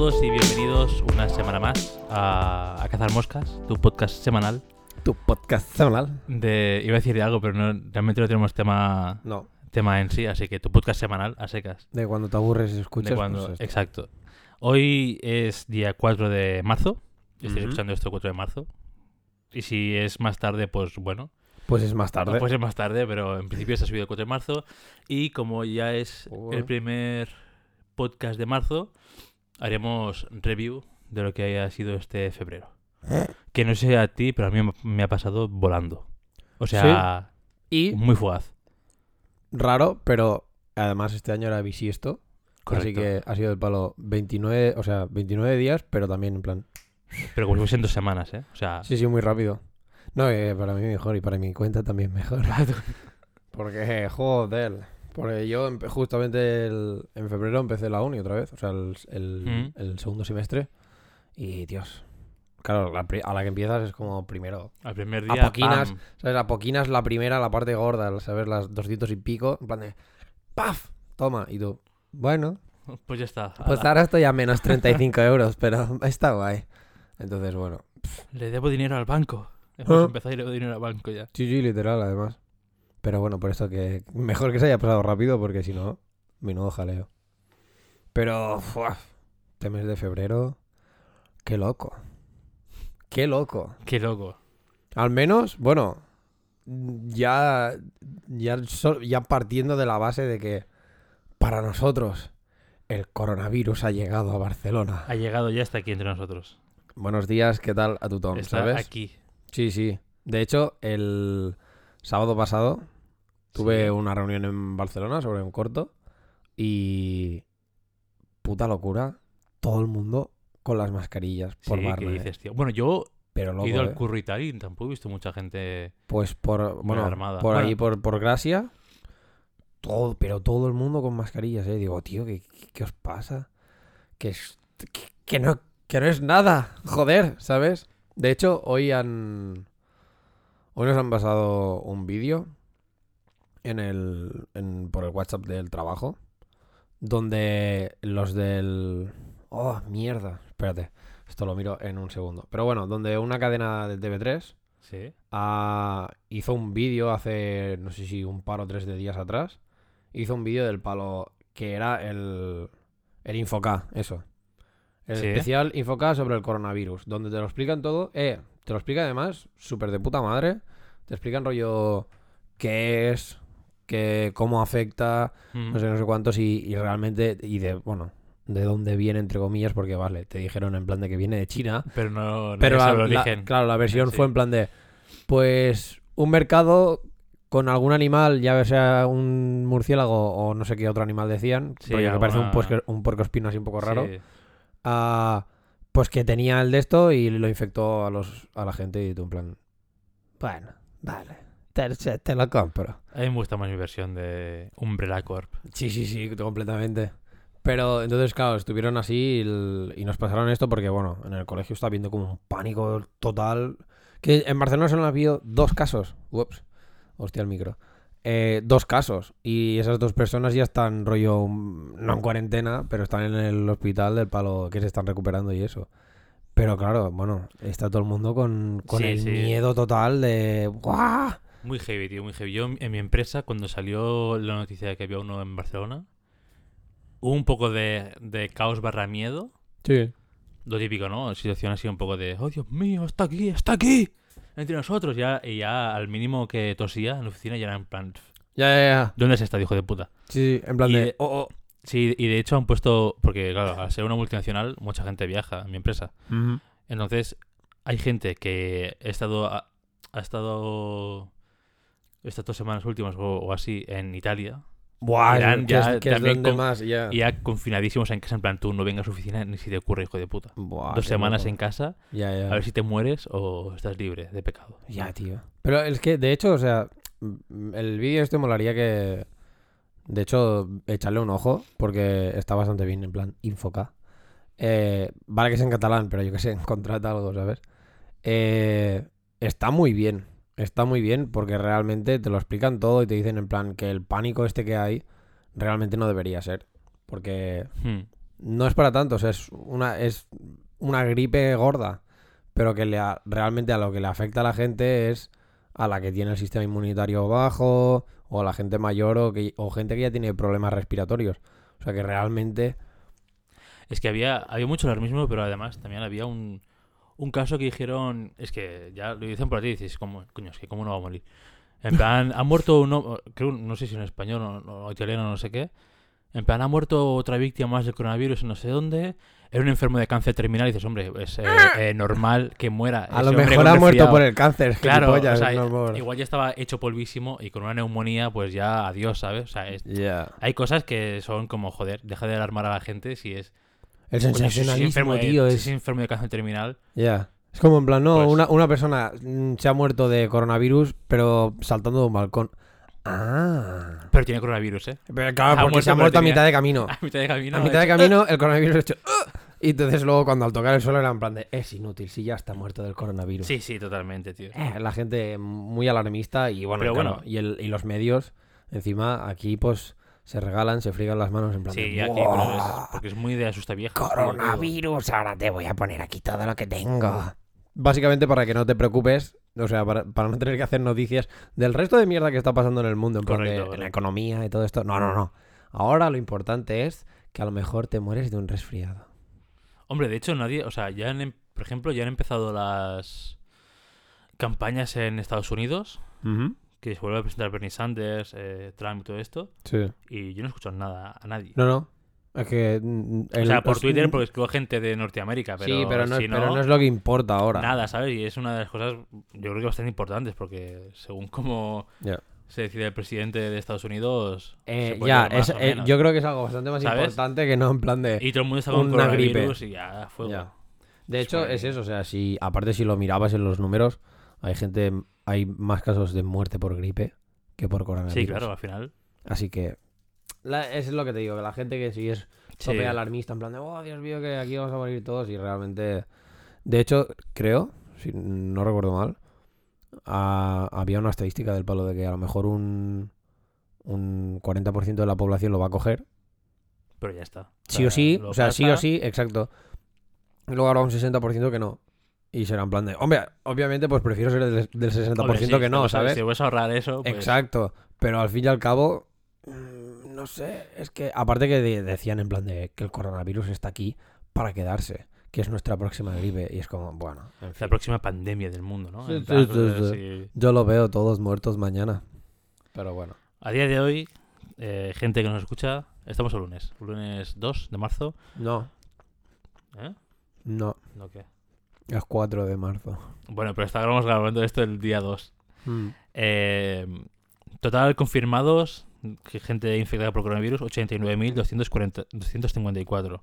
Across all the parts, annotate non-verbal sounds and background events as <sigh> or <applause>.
todos y bienvenidos una semana más a, a Cazar Moscas, tu podcast semanal. Tu podcast semanal. De, iba a decir de algo, pero no, realmente no tenemos tema, No, tema en sí, así que tu podcast semanal a secas. de cuando te aburres y De escuchas. cuando- pues exacto. Hoy es día 4 de marzo. Estoy Ujú. escuchando esto el 4 de marzo. Y si es más tarde, pues bueno. Pues es más tarde. Puede ser más tarde, pero en principio se ha subido el 4 de marzo. Y como ya es Joder. el primer podcast de marzo, haremos review de lo que haya sido este febrero. Que no sé a ti, pero a mí me ha pasado volando. O sea, y muy fugaz. raro, pero además este año era bisiesto. Correcto. Así que ha sido el palo 29, o sea, 29 días, pero también en plan. Pero como si fuesen dos semanas, ¿eh? O sea, Sí, sí, muy rápido. No, eh, para mí mejor y para mi cuenta también mejor. <laughs> Porque, joder. Porque yo justamente el- en febrero empecé la uni otra vez, o sea, el, el- Mm. el segundo semestre. Y, Dios. Claro, la a la que empiezas es como primero. al primer A día. poquinas. pam. ¿Sabes? La poquina es la primera, la parte gorda, ¿sabes? Las doscientos y pico, en plan de ¡Paf! Toma. Y tú, bueno, <laughs> Pues ya está. pues Ala. ahora estoy a menos 35 <laughs> euros, pero está guay. Entonces, bueno. Le debo dinero al banco. Hemos Ah. empezado y le debo dinero al banco ya. Sí, sí, literal, además. Pero bueno, por eso que mejor que se haya pasado rápido, porque si no, menudo jaleo. Pero, ¡fua! este mes de febrero, qué loco. Qué loco. Qué loco. Al menos, bueno, ya, ya, ya partiendo de la base de que para nosotros el coronavirus ha llegado a Barcelona. Ha llegado ya hasta aquí entre nosotros. Buenos días, ¿qué tal a tu Tom? Está ¿Sabes? aquí. Sí, sí. De hecho, el sábado pasado tuve Sí. una reunión en Barcelona sobre un corto y puta locura, todo el mundo con las mascarillas por Sí, ¿qué Barna, eh. dices, tío? Bueno, yo Pero he ido al eh. curro y tal y tampoco he visto mucha gente. Pues por, bueno, armada. por Bueno. ahí, por, por Gracia, todo, pero todo el mundo con mascarillas, ¿eh? Digo, tío, ¿qué, qué, qué os pasa? Que, es- que, que no, que no es nada, joder, ¿sabes? De hecho, hoy han... Hoy nos han pasado un vídeo en el, en, por el WhatsApp del trabajo, donde los del... Oh, mierda, espérate, esto lo miro en un segundo. Pero bueno, donde una cadena del TV3 Sí. hizo un vídeo hace, no sé si un par o tres de días atrás. Hizo un vídeo del palo que era el, el Infoca, eso. El Sí. especial Infoca sobre el coronavirus, donde te lo explican todo. Eh, te lo explica además súper de puta madre. Te explican rollo qué es, que, cómo afecta, no sé, no sé cuántos y, y realmente, y de, bueno, de dónde viene, entre comillas, porque vale, te dijeron en plan de que viene de China. Pero no, Pero la- el la- origen. claro, la versión Sí. fue en plan de, pues, un mercado con algún animal, ya sea un murciélago o no sé qué otro animal decían, Sí, rollo que parece un, alguna- puesque- un puercoespino así un poco raro, Sí. pues que tenía el de esto y lo infectó a los a la gente y tú en plan, bueno, vale, te, te- lo compro. A mí me gusta más mi versión de Umbrella Corp. Sí, sí, sí, completamente. Pero entonces, claro, estuvieron así y, y nos pasaron esto porque, bueno, en el colegio está viendo como un pánico total. Que en Barcelona solo ha habido dos casos. Ups, hostia el micro. Eh, dos casos. Y esas dos personas ya están rollo, mm, no en cuarentena, pero están en el hospital del palo que se están recuperando y eso. Pero claro, bueno, está todo el mundo con, con Sí, el sí. miedo total de... ¡Guau! Muy heavy, tío, muy heavy. Yo en mi empresa, cuando salió la noticia de que había uno en Barcelona, hubo un poco de, de caos barra miedo. Sí. Lo típico, ¿no? Situación así un poco de, oh Dios mío, está aquí, está aquí, entre nosotros. Ya, y ya al mínimo que tosía en la oficina ya era en plan, Ya, ya, ya. ¿dónde es esta, hijo de puta? Sí, en plan Y de... de- "Oh, oh". Sí, y de hecho han puesto, porque claro, al ser una multinacional, mucha gente viaja en mi empresa. Entonces, hay gente que ha estado, ha, ha estado estas dos semanas últimas o, o así en Italia Buah, Irán es- que ya es, que es también donde con- más, ya. ya confinadísimos en casa, en plan, tú no vengas a oficina ni si te ocurre, hijo de puta. Buah, Dos semanas loco. en casa, Ya, ya. a ver si te mueres o estás libre de pecado. Ya, tío. Pero es que, de hecho, o sea, mm, el vídeo este molaría que... De hecho, echarle un ojo, porque está bastante bien, en plan, infoca. Eh, vale que es en catalán, pero yo que sé, <laughs> contrata algo, ¿sabes? Eh, está muy bien. Está muy bien porque realmente te lo explican todo y te dicen en plan que el pánico este que hay realmente no debería ser. Porque Hmm. no es para tanto, o sea, es una, es una gripe gorda, pero que le a- realmente a lo que le afecta a la gente es a la que tiene el sistema inmunitario bajo, o a la gente mayor, o, que, o gente que ya tiene problemas respiratorios. O sea, que realmente... Es que había, había mucho alarmismo, pero además también había un, un caso que dijeron, es que ya lo dicen por ti y dices, ¿cómo, coño, es que cómo no va a morir? En plan, ha muerto uno, creo, no sé si en español o, o italiano, no sé qué. En plan, ha muerto otra víctima más del coronavirus en no sé dónde. Era un enfermo de cáncer terminal y dices, hombre, es eh, eh, normal que muera. A lo mejor ha muerto resfriado". por el cáncer. Claro, o sea, no igual ya estaba hecho polvísimo y con una neumonía, pues ya adiós, ¿sabes? O sea, es- Ya. hay cosas que son como, joder, deja de alarmar a la gente si es... El sensacionalismo, enfermo de- tío, es... enfermo de cáncer terminal. Ya. Es como en plan, no, Pues- una, una persona mm, se ha muerto de coronavirus, pero saltando de un balcón. Ah. Pero tiene coronavirus, ¿eh? Pero claro, porque muerto, se ha muerto <laughs> a mitad de camino. A mitad de camino. a mitad de camino, el coronavirus ha hecho. <laughs> Y entonces luego cuando al tocar el suelo era en plan de, es inútil, si ya está muerto del coronavirus. Sí, sí, totalmente, tío. Eh, la gente muy alarmista y bueno, Pero claro, bueno. y, el, y los medios, encima, aquí pues se regalan, se friegan las manos en plan Sí, de, y aquí, pero es- "Buah, porque es muy de asusta vieja. Coronavirus, ahora te voy a poner aquí todo lo que tengo. Básicamente para que no te preocupes, o sea, para, para no tener que hacer noticias del resto de mierda que está pasando en el mundo, en plan de- Correcto, en la economía y todo esto. No, no, no. Ahora lo importante es que a lo mejor te mueres de un resfriado. Hombre, de hecho, nadie. O sea, ya han, em- por ejemplo, ya han empezado las campañas en Estados Unidos. Que se vuelve a presentar Bernie Sanders, eh, Trump y todo esto. Sí. Y yo no escucho nada a nadie. No, no. Es que... mm, o sea, por Twitter, porque escribo gente de Norteamérica. Pero sí, pero no, si pero no es lo que importa ahora. Nada, ¿sabes? Y es una de las cosas, yo creo que bastante importantes, porque según cómo se decide el presidente de Estados Unidos. Eh, ya, o eh, yo creo que es algo bastante más ¿Sabes? importante que no en plan de... Y todo el mundo está con una gripe. y ya, fuego. Ya. De hecho, es eso, o sea, si aparte si lo mirabas en los números, hay gente, hay más casos de muerte por gripe que por coronavirus. Sí, claro, al final. Así que la- es lo que te digo, que la gente que sí es Sí. tope alarmista, en plan de, oh, Dios mío, que aquí vamos a morir todos y realmente... De hecho, creo, si no recuerdo mal, ah, había una estadística del palo de que a lo mejor un, un 40% de la población lo va a coger Pero ya está. Sí o sí, o sea, sí o sí, exacto. Y luego habrá un 60% que no. Y será en plan de, hombre, obviamente pues prefiero ser del, del 60% hombre, sí, que no, ¿sabes? Si te vas a ahorrar eso, pues, Exacto. Pero al fin y al cabo, mm, no sé, es que aparte que de- decían en plan de que el coronavirus está aquí para quedarse, que es nuestra próxima gripe. Y es como, bueno, en la próxima pandemia del mundo, ¿no? Sí, En sí, plan, sí, pues, sí. sí. Yo lo veo todos muertos mañana. Pero bueno. A día de hoy, eh, gente que nos escucha, estamos el lunes, lunes 2 de marzo. No, ¿Eh? no, ¿No qué? Es 4 de marzo. Bueno, pero estábamos grabando esto el día 2. Mm. Eh, total confirmados, gente infectada por coronavirus, 89.254.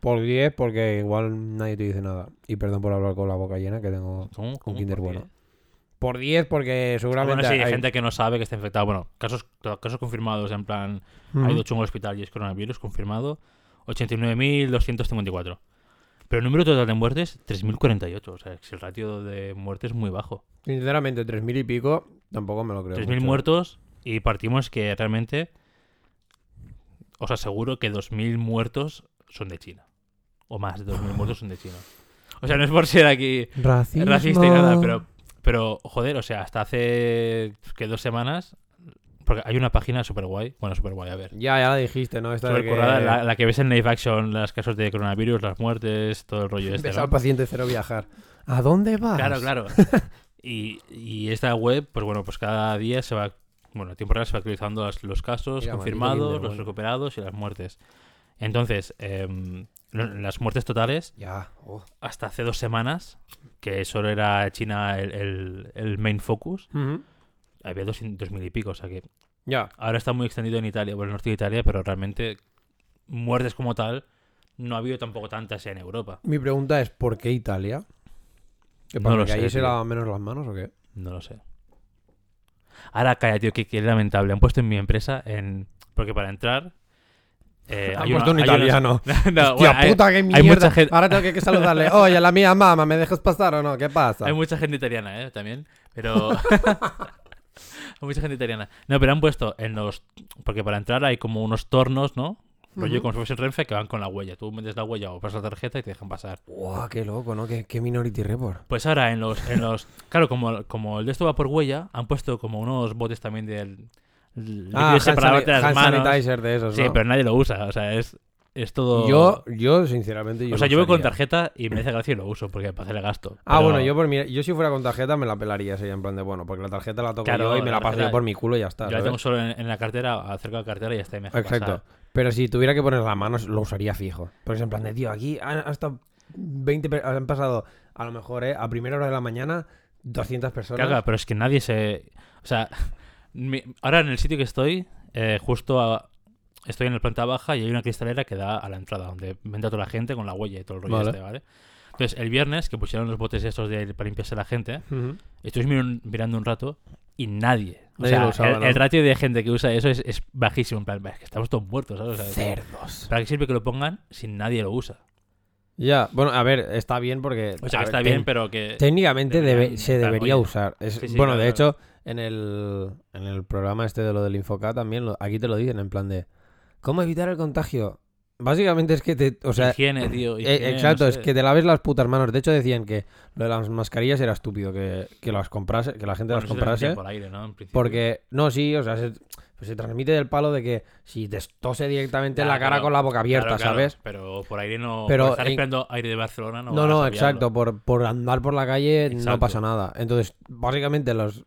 Por 10, porque igual nadie te dice nada. Y perdón por hablar con la boca llena, que tengo. ¿Cómo? Kinder bueno. Por 10, porque seguramente. Bueno, sí, hay hay- gente que no sabe que está infectada. Bueno, casos, casos confirmados, en plan, Ujú. ha ido chungo al hospital y es coronavirus confirmado, 89.254. Pero el número total de muertes, 3.048. O sea, que el ratio de muertes es muy bajo. Sinceramente, 3.000 y pico, tampoco me lo creo. 3.000 mucho. muertos y partimos que realmente os aseguro que 2.000 muertos son de China. O más de 2.000 muertos son de China. O sea, no es por ser aquí Racismo. racista y nada, pero, pero joder, o sea, hasta hace que dos semanas, porque hay una página súper guay, bueno, súper guay, a ver. Ya, ya la dijiste, ¿no? Esta de que... la, la que ves en live action, los casos de coronavirus, las muertes, todo el rollo <laughs> este, ¿no? al paciente cero viajar. ¿A dónde vas? Claro, claro. <laughs> Y, y esta web, pues bueno, pues cada día se va, bueno, a tiempo real se va actualizando los casos Mira, confirmados, los bueno. recuperados y las muertes. Entonces, em, las muertes totales, Ya. oh. hasta hace dos semanas, que solo era China el, el- el main focus, Ujú. Había dos, dos mil y pico, o sea que Ya. ahora está muy extendido en Italia, por el norte de Italia, pero realmente muertes como tal no ha habido tampoco tantas en Europa. Mi pregunta es, ¿por qué Italia? ¿Que No para lo que sé, ahí se lavan menos las manos o qué? No lo sé. Ahora calla, tío, que, que es lamentable. Han puesto en mi empresa en. Porque para entrar. eh, Han hay una- puesto un hay unos- italiano. <laughs> no, Hostia bueno, hay, puta, qué mucha mierda. gente- Ahora tengo que, que saludarle. <laughs> Oye, la mía mamá, ¿me dejas pasar o no? ¿Qué pasa? hay mucha gente italiana, ¿eh? También. Pero. <laughs> mucha gente italiana. No, pero han puesto en los. Porque para entrar hay como unos tornos, ¿no? Rollo Ujú. como si fuese Renfe que van con la huella. Tú metes la huella o pasas la tarjeta y te dejan pasar. Guau, qué loco, ¿no? Qué, qué Minority Report. Pues ahora en los, en los <laughs> claro, como, como el de esto va por huella, han puesto como unos botes también del el Ah, hand, las hand manos. sanitizer de esos, Sí, ¿no? pero nadie lo usa, o sea, es, es todo... Yo, yo, sinceramente, yo o sea, yo voy con tarjeta y me hace gracia y lo uso porque para hacer el gasto. Ah, Pero- bueno, yo por mi, yo si fuera con tarjeta me la pelaría sería en plan de bueno, porque la tarjeta la toco Claro, yo y me la la paso yo por mi culo y ya está. Yo la tengo solo en, en la cartera, acerca de la cartera y ya está, y me Exacto. pasar. Pero si tuviera que poner la mano, lo usaría fijo. Porque es en plan de, tío, aquí han, hasta 20 pe- han pasado, a lo mejor, ¿eh? A primera hora de la mañana, 200 personas. Caga, pero es que nadie se... O sea, mi- ahora en el sitio que estoy, eh, justo a- estoy en la planta baja y hay una cristalera que da a la entrada, donde entra toda la gente con la huella y todo el rollo Vale. este, ¿vale? Entonces, el viernes, que pusieron los botes estos de, para limpiarse la gente, Ujú. estoy mir- mirando un rato y nadie... O Nadie sea, lo usaba, el, ¿no? el ratio de gente que usa eso es, es bajísimo. En plan, es que estamos todos muertos, ¿sabes? O sea, Cerdos. ¿Para qué sirve que lo pongan si nadie lo usa? Ya, bueno, a ver, está bien porque... O sea, a que ver, está bien, pero que... Técnicamente debe- se debería usar. Es- Sí, sí, bueno, claro, de claro. hecho, en el, en el programa este de lo del Infoca también, lo- aquí te lo dicen en plan de... ¿Cómo evitar el contagio? Básicamente es que te... O sea, higiene, tío. Eh, exacto, no es que te laves las putas manos. De hecho, decían que lo de las mascarillas era estúpido, que, que las comprase, que la gente Bueno, las comprase. por aire, ¿no? En. Porque, no, sí, o sea, se, pues se transmite del palo de que si te tose directamente en la cara con la boca abierta, Claro, ¿sabes? Pero por aire no. Pero estar esperando aire de Barcelona no. No, no, exacto. Por, por andar por la calle no pasa nada. Entonces, básicamente, los,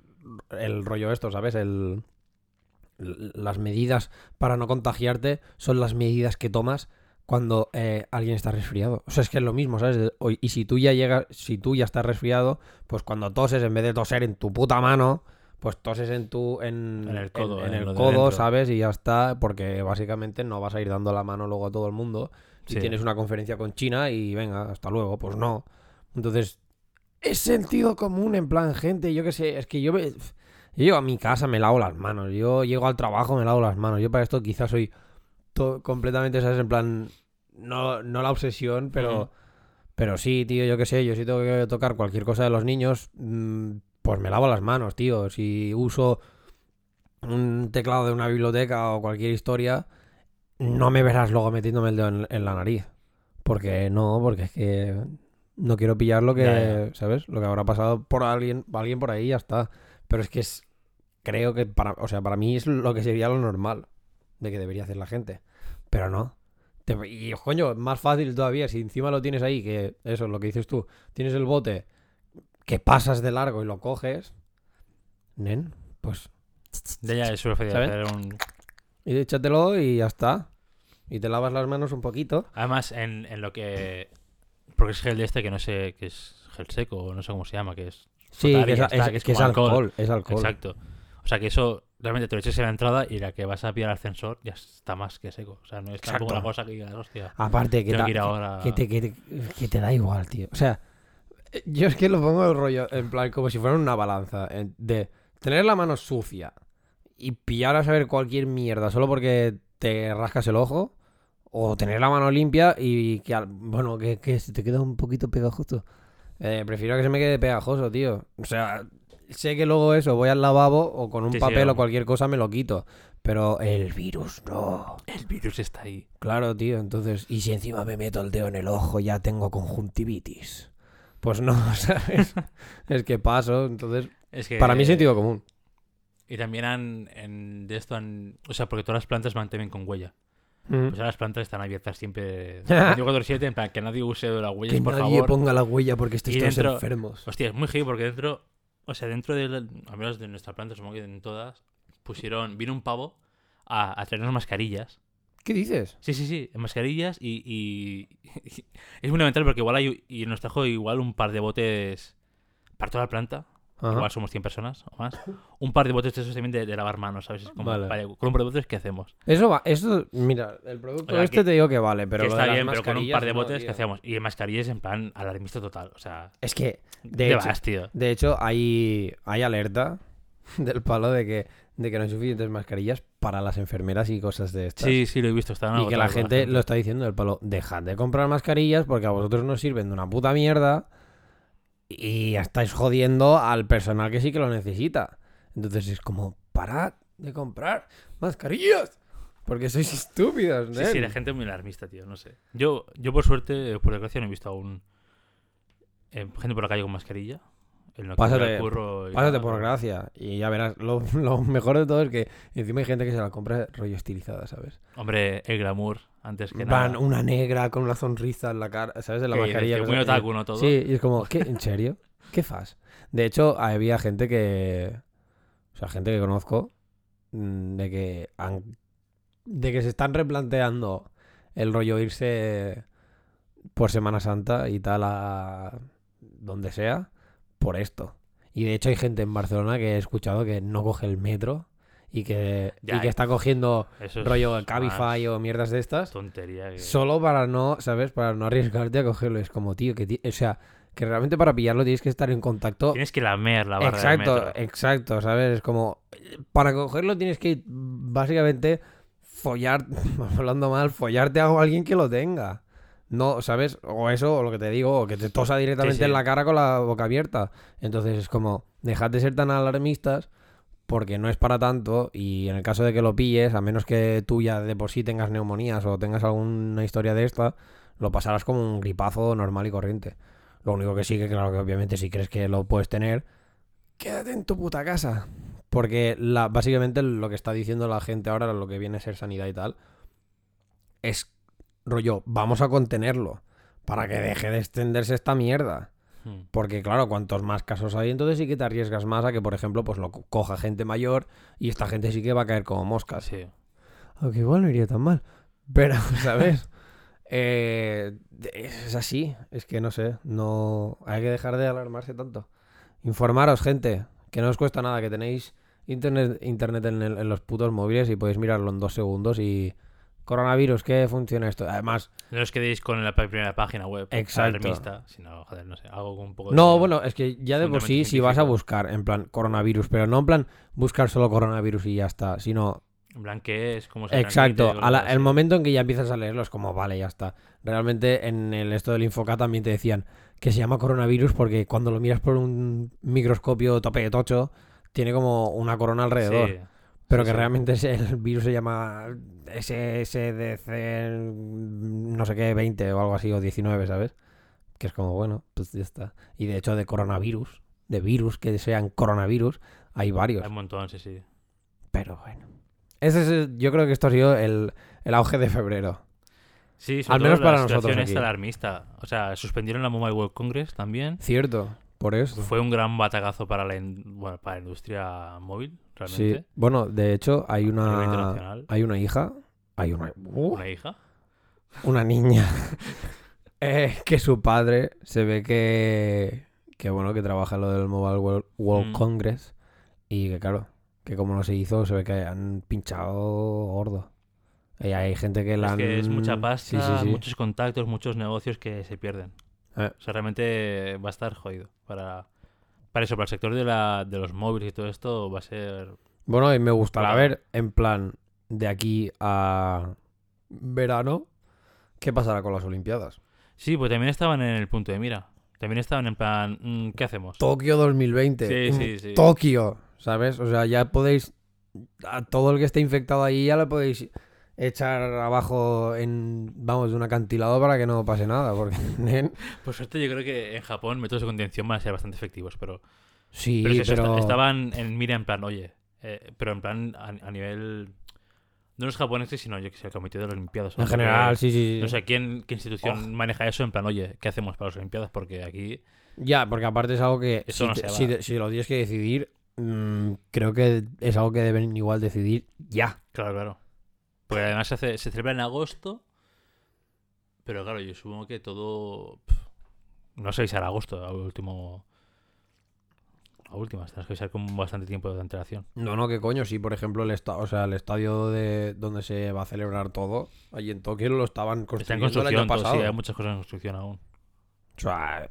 el rollo esto, ¿sabes? El, las medidas para no contagiarte son las medidas que tomas cuando eh, alguien está resfriado. O sea, es que es lo mismo, ¿sabes? Y si tú ya llegas, si tú ya estás resfriado, pues cuando toses, en vez de toser en tu puta mano, pues toses en tu en, En el codo, en, en en el lo de codo, dentro. ¿sabes? Y ya está, porque básicamente no vas a ir dando la mano luego a todo el mundo. Si Sí. tienes una conferencia con China y venga, hasta luego, pues no. Entonces, es sentido común, en plan, gente, yo qué sé, es que yo, me- yo llego a mi casa, me lavo las manos, yo llego al trabajo, me lavo las manos, yo para esto quizás soy completamente, ¿sabes? En plan, no, no la obsesión, pero, pero sí, tío, yo qué sé, yo si tengo que tocar cualquier cosa de los niños, mm, pues me lavo las manos, tío, si uso un teclado de una biblioteca o cualquier historia, no me verás luego metiéndome el dedo en, en la nariz. Porque no, porque es que no quiero pillar lo que, Ya, ¿sabes? Lo que habrá pasado por alguien, alguien por ahí y ya está. Pero es que es, creo que para, o sea, para mí es lo que sería lo normal de que debería hacer la gente. Pero no. Te- y coño, más fácil todavía, si encima lo tienes ahí, que eso es lo que dices tú, tienes el bote que pasas de largo y lo coges, nen, pues Ya, ya, eso hacer un. y échatelo y ya está. Y te lavas las manos un poquito. Además, en, en lo que. Porque es gel de este que no sé, que es gel seco, no sé cómo se llama, que es. Sí, que es, está, que es que es como alcohol. alcohol. Es alcohol. Exacto. O sea que eso realmente te lo echas en la entrada y la que vas a pillar al ascensor ya está más que seco. O sea, no es tampoco una cosa que digas, hostia. Aparte, que, ta- que ir ahora. que, te, que, te, que te da igual, tío. O sea, eh, yo es que lo pongo el rollo, en plan, como si fuera una balanza. De tener la mano sucia y pillar a saber cualquier mierda solo porque te rascas el ojo. O tener la mano limpia y que, al- bueno, que, que se te queda un poquito pegajoso. Eh, prefiero que se me quede pegajoso, tío. O sea, sé que luego eso, voy al lavabo o con un Sí, sí, papel o cualquier cosa me lo quito. Pero el virus no. El virus está ahí. Claro, tío, entonces, y si encima me meto el dedo en el ojo, ya tengo conjuntivitis. Pues no, <laughs> ¿sabes? es que paso, entonces, Es que, para mí es sentido común. Y también han, en, de esto han, o sea, porque todas las plantas también con huella. Mm. Pues ahora las plantas están abiertas siempre <laughs> 24/7, en plan que nadie use las huellas, que por nadie favor. ponga la huella porque estéis Y todos dentro- enfermos. Hostia, es muy heavy porque dentro, o sea, dentro de, al menos de nuestra planta, supongo que en todas, pusieron, vino un pavo a, a traernos mascarillas. ¿Qué dices? Sí, sí, sí, mascarillas y, y- <laughs> es fundamental porque igual hay, y nos trajo igual un par de botes para toda la planta. Ajá. Igual somos 100 personas o más. Un par de botes de esos también de, de lavar manos, ¿sabes? Es como, Vale. vale, con un par de botes, ¿qué hacemos? Eso va, eso, mira, el producto O sea, este que- te digo que vale, pero que está bien, con un par de no, botes, tío. ¿qué hacemos? Y mascarillas en plan alarmista total. O sea, Es que, de ¿qué hecho, vas, tío? de hecho, hay, hay alerta <laughs> del palo de que, de que no hay suficientes mascarillas para las enfermeras y cosas de estas. Sí, sí, lo he visto. Estaban Y que la agotadas gente lo está diciendo del palo, dejad de comprar mascarillas porque a vosotros no sirven de una puta mierda y estáis jodiendo al personal que sí que lo necesita. Entonces es como, parad de comprar mascarillas. Porque sois estúpidos, Sí, nen. sí, la gente es muy alarmista, tío, no sé. Yo, yo por suerte, por desgracia, no he visto aún eh, gente por la calle con mascarilla. El no Pásate- curro y Pásate por gracia. Y ya verás, lo, <laughs> lo mejor de todo es que encima hay gente que se la compra rollo estilizada, ¿sabes? Hombre, el glamour, antes que En nada. una negra con una sonrisa en la cara, ¿sabes? De la mascarilla. que muy otaku, ¿no? Todo. Sí, y es como, ¿qué? ¿En serio? ¿Qué fas? De hecho, había gente que. O sea, gente que conozco. mm, De que han. De que se están replanteando el rollo irse por Semana Santa y tal a. donde sea. Por esto. Y de hecho, hay gente en Barcelona que he escuchado que no coge el metro. Y que, Ya, y que está cogiendo Eso es rollo más Cabify o mierdas de estas. tontería que... Solo para no, ¿sabes? Para no arriesgarte a cogerlo. Es como, tío, que o sea, que realmente para pillarlo tienes que estar en contacto. Tienes que lamer la barra Exacto, del metro. exacto, ¿sabes? Es como, para cogerlo tienes que básicamente follar, <laughs> hablando mal, follarte a alguien que lo tenga. No, ¿sabes? O eso, o lo que te digo, o que te tosa directamente sí. en la cara con la boca abierta. Entonces es como, dejad de ser tan alarmistas porque no es para tanto y en el caso de que lo pilles, a menos que tú ya de por sí tengas neumonías o tengas alguna historia de esta, lo pasarás como un gripazo normal y corriente. Lo único que sí que, claro, que obviamente si crees que lo puedes tener, quédate en tu puta casa. Porque básicamente lo que está diciendo la gente ahora, lo que viene a ser sanidad y tal, es rollo, vamos a contenerlo para que deje de extenderse esta mierda. Hmm. Porque claro, cuantos más casos hay, entonces sí que te arriesgas más a que, por ejemplo, pues lo co- coja gente mayor y esta gente sí que va a caer como moscas. Sí. Aunque igual no iría tan mal. Pero, <laughs> ¿sabes? Eh, es así. Es que no sé. No. Hay que dejar de alarmarse tanto. Informaros, gente. Que no os cuesta nada. Que tenéis internet, internet en, el- en los putos móviles y podéis mirarlo en dos segundos y. Coronavirus, ¿qué funciona esto? Además, No os quedéis con la primera página web. Exacto. sino, joder, no sé, algo con un poco de- no, bueno, es que ya de por sí, si vas a buscar en plan coronavirus, pero no en plan buscar solo coronavirus y ya está, sino En plan, ¿qué es? ¿Cómo se Exacto, a la- el momento en que ya empiezas a leerlo es como, vale, ya está. Realmente en el esto del Infoca también te decían que se llama coronavirus porque cuando lo miras por un microscopio tope de tocho, tiene como una corona alrededor. Sí. pero sí, que sí. realmente es- el virus se llama SSDC no sé qué, 20 o algo así, o 19, ¿sabes? Que es como, bueno, pues ya está. Y de hecho de coronavirus, de virus que sean coronavirus, hay varios. Hay un montón, sí, sí. Pero bueno. Ese es, yo creo que esto ha sido el, el auge de febrero. Sí, sobre Al todo menos para la nosotros situación aquí. alarmista. O sea, suspendieron la Mobile World Congress también. Cierto, por eso. Fue un gran batacazo para la, in- bueno, para la industria móvil, Sí. realmente. Bueno, de hecho, hay una, hay una hija, hay una, uh, Una hija. una niña, <laughs> eh, que su padre se ve que, que bueno, que trabaja en lo del Mobile World, World Mm. Congress y que claro, que como no se hizo, se ve que han pinchado gordo. Y hay gente que la Es han... que es mucha pasta, Sí, sí, sí. muchos contactos, muchos negocios que se pierden. Eh. O sea, realmente va a estar jodido. Para, para eso, para el sector de, la, de los móviles y todo esto va a ser... Bueno, y me gustaría Total. ver, en plan, de aquí a verano, qué pasará con las Olimpiadas. Sí, pues también estaban en el punto de mira. También estaban en plan, mm, ¿qué hacemos? Tokio 2020. Sí, Mm, sí, sí. Tokio, ¿sabes? O sea, ya podéis. A todo el que esté infectado ahí ya lo podéis echar abajo en. Vamos, de un acantilado para que no pase nada. Porque. <laughs> Por suerte yo creo que en Japón métodos de contención van a ser bastante efectivos, pero... Sí, Pero, es eso, pero. esta- estaban en mira en plan, oye, eh, pero en plan a, a nivel... No los japoneses, sino yo que sé, el comité de las Olimpiadas. En general, qué- sí, sí. No sé quién, qué institución maneja eso en plan, oye, ¿qué hacemos para las Olimpiadas? Porque aquí... Ya, porque aparte es algo que. Eso si, no te- si si lo tienes que decidir, mm, creo que es algo que deben igual decidir ya. Claro, claro. Porque además se, hace- se celebra en agosto, pero claro, yo supongo que todo... No sé si será agosto, a último... A últimas, tendrás que ser con bastante tiempo de antelación. No, no, qué coño. Sí, por ejemplo, el, esta- o sea, el estadio de donde se va a celebrar todo, allí en Tokio lo estaban Está en construyendo el año construcción, todo, pasado. sí, hay muchas cosas en construcción aún. O sea,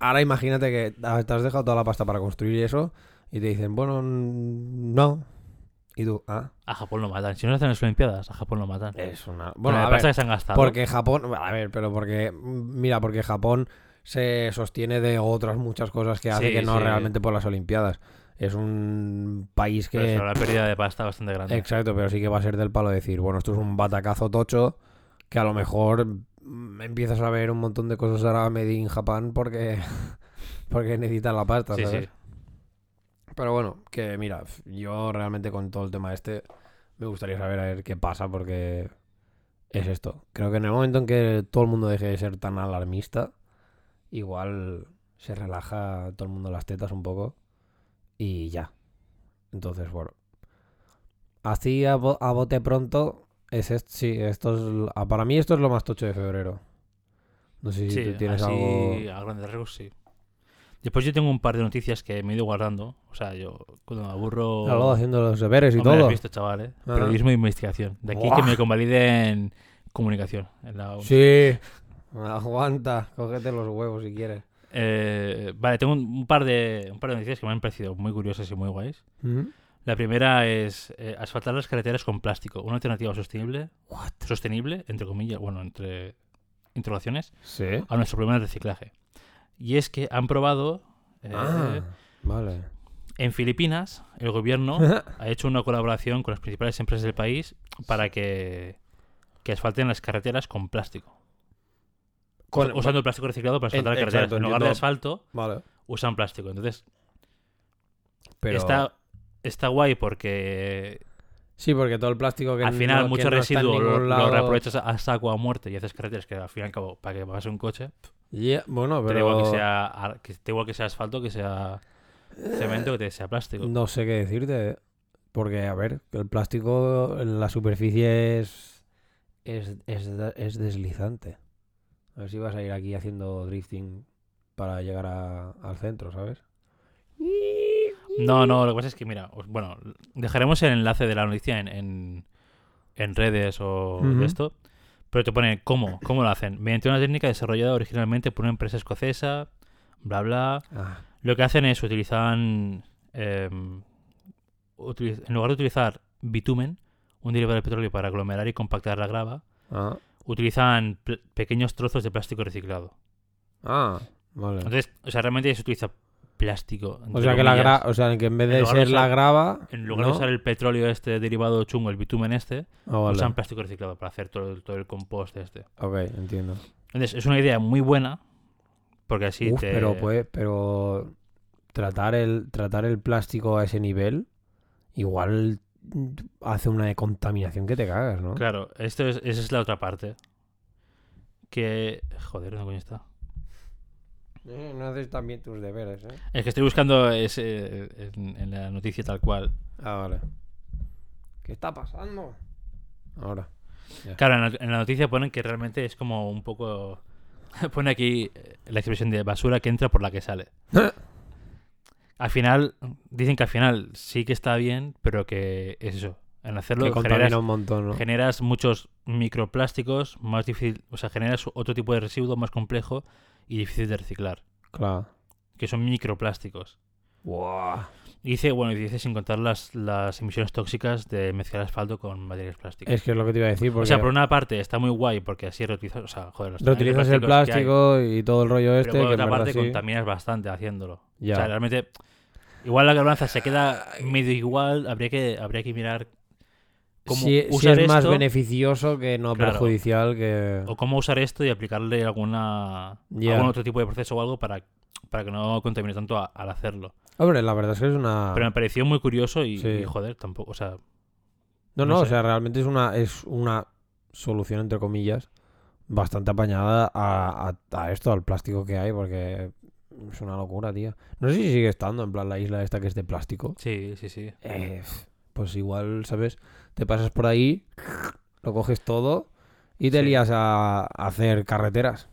ahora imagínate que ah, te has dejado toda la pasta para construir eso y te dicen, bueno, no. Ah, A Japón lo matan. Si no hacen las Olimpiadas, a Japón lo matan. es una... Bueno, a ver, que se han gastado. porque Japón... A ver, pero porque... Mira, porque Japón se sostiene de otras muchas cosas que hace Sí, que no sí. realmente por las Olimpiadas. es un país Pero que... será una pérdida de pasta bastante grande. Exacto, pero sí que va a ser del palo decir, bueno, esto es un batacazo tocho que a lo mejor mm, empiezas a ver un montón de cosas ahora made in Japan porque, <laughs> porque necesitan la pasta, sí, ¿sabes? Pero bueno, que mira, yo realmente con todo el tema este me gustaría saber a ver qué pasa porque es esto. Creo que en el momento en que todo el mundo deje de ser tan alarmista, igual se relaja todo el mundo las tetas un poco y ya. Entonces, bueno. Así a, bo- a bote pronto, es est- sí, esto es, para mí esto es lo más tocho de febrero. No sé si Sí, tú tienes así, algo... a grandes rasgos, sí. Después yo tengo un par de noticias que me he ido guardando. O sea, yo cuando me aburro... Algo haciendo los deberes y todo. has visto, chaval, ¿eh? Ah. Periodismo de investigación. De aquí Buah. que me convaliden comunicación. En la. Sí. Aguanta, cógete los huevos si quieres. Eh, vale, tengo un, un par de, un par de noticias que me han parecido muy curiosas y muy guays. ¿Mm? La primera es eh, asfaltar las carreteras con plástico. Una alternativa sostenible, What? sostenible, entre comillas, bueno, entre interrogaciones, Sí. a nuestro problema de reciclaje. Y es que han probado... eh, Ah, vale. En Filipinas, el gobierno <laughs> ha hecho una colaboración con las principales empresas del país para que, que asfalten las carreteras con plástico. Con- Usando el plástico reciclado para asfaltar las carreteras. en lugar de asfalto, Vale. usan plástico. Entonces, Pero... está, está guay porque Sí, porque todo el plástico que al final no- mucho no residuo lo, lo reaprovechas a saco a muerte y haces carreteras que al fin y al cabo, para que pase un coche, Yeah, Bueno, te da pero... igual que sea, que te igual que sea asfalto, que sea cemento, que te sea plástico. No sé qué decirte. Porque, a ver, el plástico en la superficie es, es, es, es deslizante. A ver si vas a ir aquí haciendo drifting para llegar a- al centro, ¿sabes? No, no, lo que pasa es que, mira, os- bueno, dejaremos el enlace de la noticia en, en, en redes o Ujú. de esto, pero te pone cómo, cómo lo hacen. Mediante una técnica desarrollada originalmente por una empresa escocesa, bla, bla. Ah, Lo que hacen es utilizan, em, utiliz- en lugar de utilizar bitumen, un derivado del petróleo para aglomerar y compactar la grava, ah, utilizan pl- pequeños trozos de plástico reciclado. ah, vale. Entonces, o sea, realmente se utiliza plástico. O sea que la comillas. gra o sea que en vez de ser la grava, En lugar ¿no? de usar el petróleo este derivado chungo, el bitumen este, Ah, vale. usan plástico reciclado para hacer todo el, todo el compost este. Ok, entiendo. Entonces, es una idea muy buena, porque así Uf, te... pero pues, pero tratar el tratar el plástico a ese nivel igual hace una contaminación que te cagas, ¿no? Claro, esto es, esa es la otra parte. Que... Joder, ¿dónde coño está? Eh, no haces también tus deberes, ¿eh? Es que estoy buscando ese, en, en la noticia tal cual. Ah, vale. ¿Qué está pasando? Ahora. Claro, en la, en la noticia ponen que realmente es como un poco... <laughs> Pone aquí eh, la expresión de basura que entra por la que sale. <laughs> Al final, dicen que al final sí que está bien, pero que es eso. En hacerlo que generas, contamina un montón, ¿no? generas muchos microplásticos, más difícil, o sea, generas otro tipo de residuo más complejo y difícil de reciclar, Claro. que son microplásticos. Buah. Y dice, bueno, y dice sin contar las, las emisiones tóxicas de mezclar asfalto con materiales plásticos. Es que es lo que te iba a decir, porque O sea, por una parte está muy guay porque así reutilizas, o sea, joder, los reutilizas el plástico y todo el rollo este, pero por que otra parte sí. contaminas bastante haciéndolo. Ya. O sea, realmente, igual la balanza se queda medio igual, habría que, habría que mirar cómo si, es más esto beneficioso que no Claro. perjudicial que... o cómo usar esto y aplicarle alguna algún otro tipo de proceso o algo para, para que no contamine tanto a- al hacerlo. Hombre, la verdad es que es una... Pero me pareció muy curioso y, Sí. y, joder, tampoco, o sea, No, no no, o sea, realmente es una, es una solución, entre comillas, bastante apañada a, a- a esto, al plástico que hay, porque es una locura, tío. No sé si sigue estando, en plan, la isla esta que es de plástico. sí, sí, sí. Eh, pues igual, ¿sabes? Te pasas por ahí, lo coges todo y te Sí. lías a, a hacer carreteras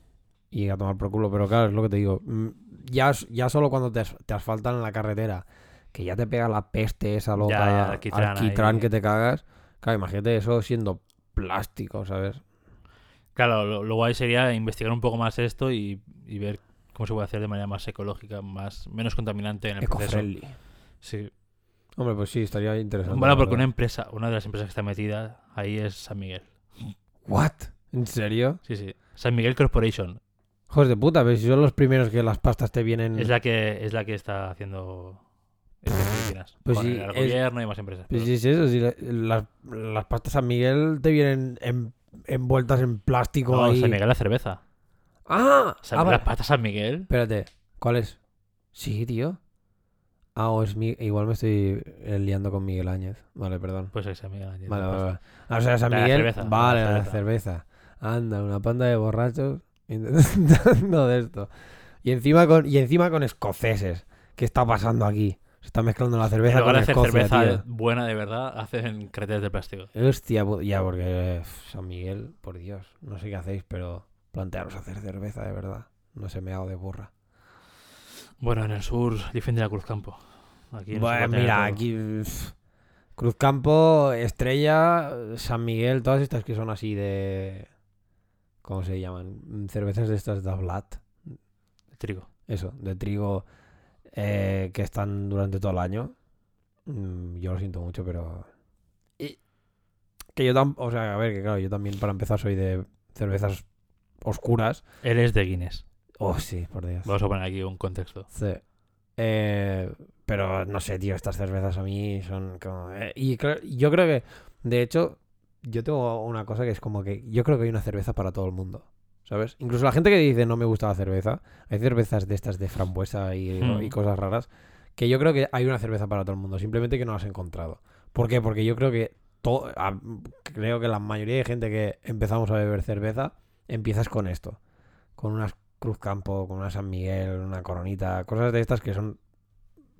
y a tomar por culo. Pero claro, es lo que te digo. mm, Ya, ya solo cuando te, te asfaltan en la carretera, que ya te pega la peste esa loca, Ya, ya, alquitrán que te cagas. Claro, imagínate eso siendo plástico, ¿sabes? Claro, lo, lo guay sería investigar un poco más esto y, y ver cómo se puede hacer de manera más ecológica, más menos contaminante en el proceso. Sí. Hombre, pues sí, estaría interesante. Bueno, porque una empresa, una de las empresas que está metida ahí es San Miguel. ¿What? ¿En serio? Sí, sí. San Miguel Corporation. Hijos de puta, pero si son los primeros que las pastas te vienen... Es la que es la que está haciendo en Filipinas. Pues sí, el es- gobierno y más empresas. Pues sí, es eso. la- las, las pastas San Miguel te vienen en- envueltas en plástico No, ahí. San Miguel la cerveza. ¡Ah! San- ah, vale. Las patas San Miguel. Espérate, ¿cuál es? Sí, tío. Ah, o es mi... Igual me estoy eh, liando con Miguel Áñez. Vale, perdón. Pues es San Miguel. allí, Vale, vale, vale. Ah, o sea, San La Miguel. cerveza, vale, la cerveza. cerveza. Anda, una panda de borrachos <laughs> intentando de esto. Y encima con, y encima con escoceses. ¿Qué está pasando aquí? Se está mezclando la cerveza con hacer Escocia, cerveza tío. buena de verdad, hacen cretes de plástico. Hostia, ya, porque San Miguel, por Dios, no sé qué hacéis, pero plantearos hacer cerveza de verdad. No se me hago de burra. Bueno, en el sur defiende la Cruzcampo. Aquí Bueno, mira, aquí Cruzcampo, Estrella, San Miguel, todas estas que son así de... ¿Cómo se llaman? Cervezas de estas de Blat. Trigo. Eso, de trigo eh, que están durante todo el año. Mm, yo lo siento mucho, pero... Y- Que yo tampoco... O sea, a ver, que claro, yo también para empezar soy de cervezas oscuras. Eres de Guinness. Oh, sí, por Dios. Vamos a poner aquí un contexto. Sí. Eh, pero no sé, tío, estas cervezas a mí son como... eh, y yo creo que, de hecho, yo tengo una cosa que es como que yo creo que hay una cerveza para todo el mundo. ¿Sabes? Incluso la gente que dice no me gusta la cerveza, hay cervezas de estas de frambuesa y, Hmm. y cosas raras, que yo creo que hay una cerveza para todo el mundo, simplemente que no las he encontrado. ¿Por qué? Porque yo creo que to- a- creo que la mayoría de gente que empezamos a beber cerveza empiezas con esto, con unas Cruz Campo, con una San Miguel, una Coronita, cosas de estas que son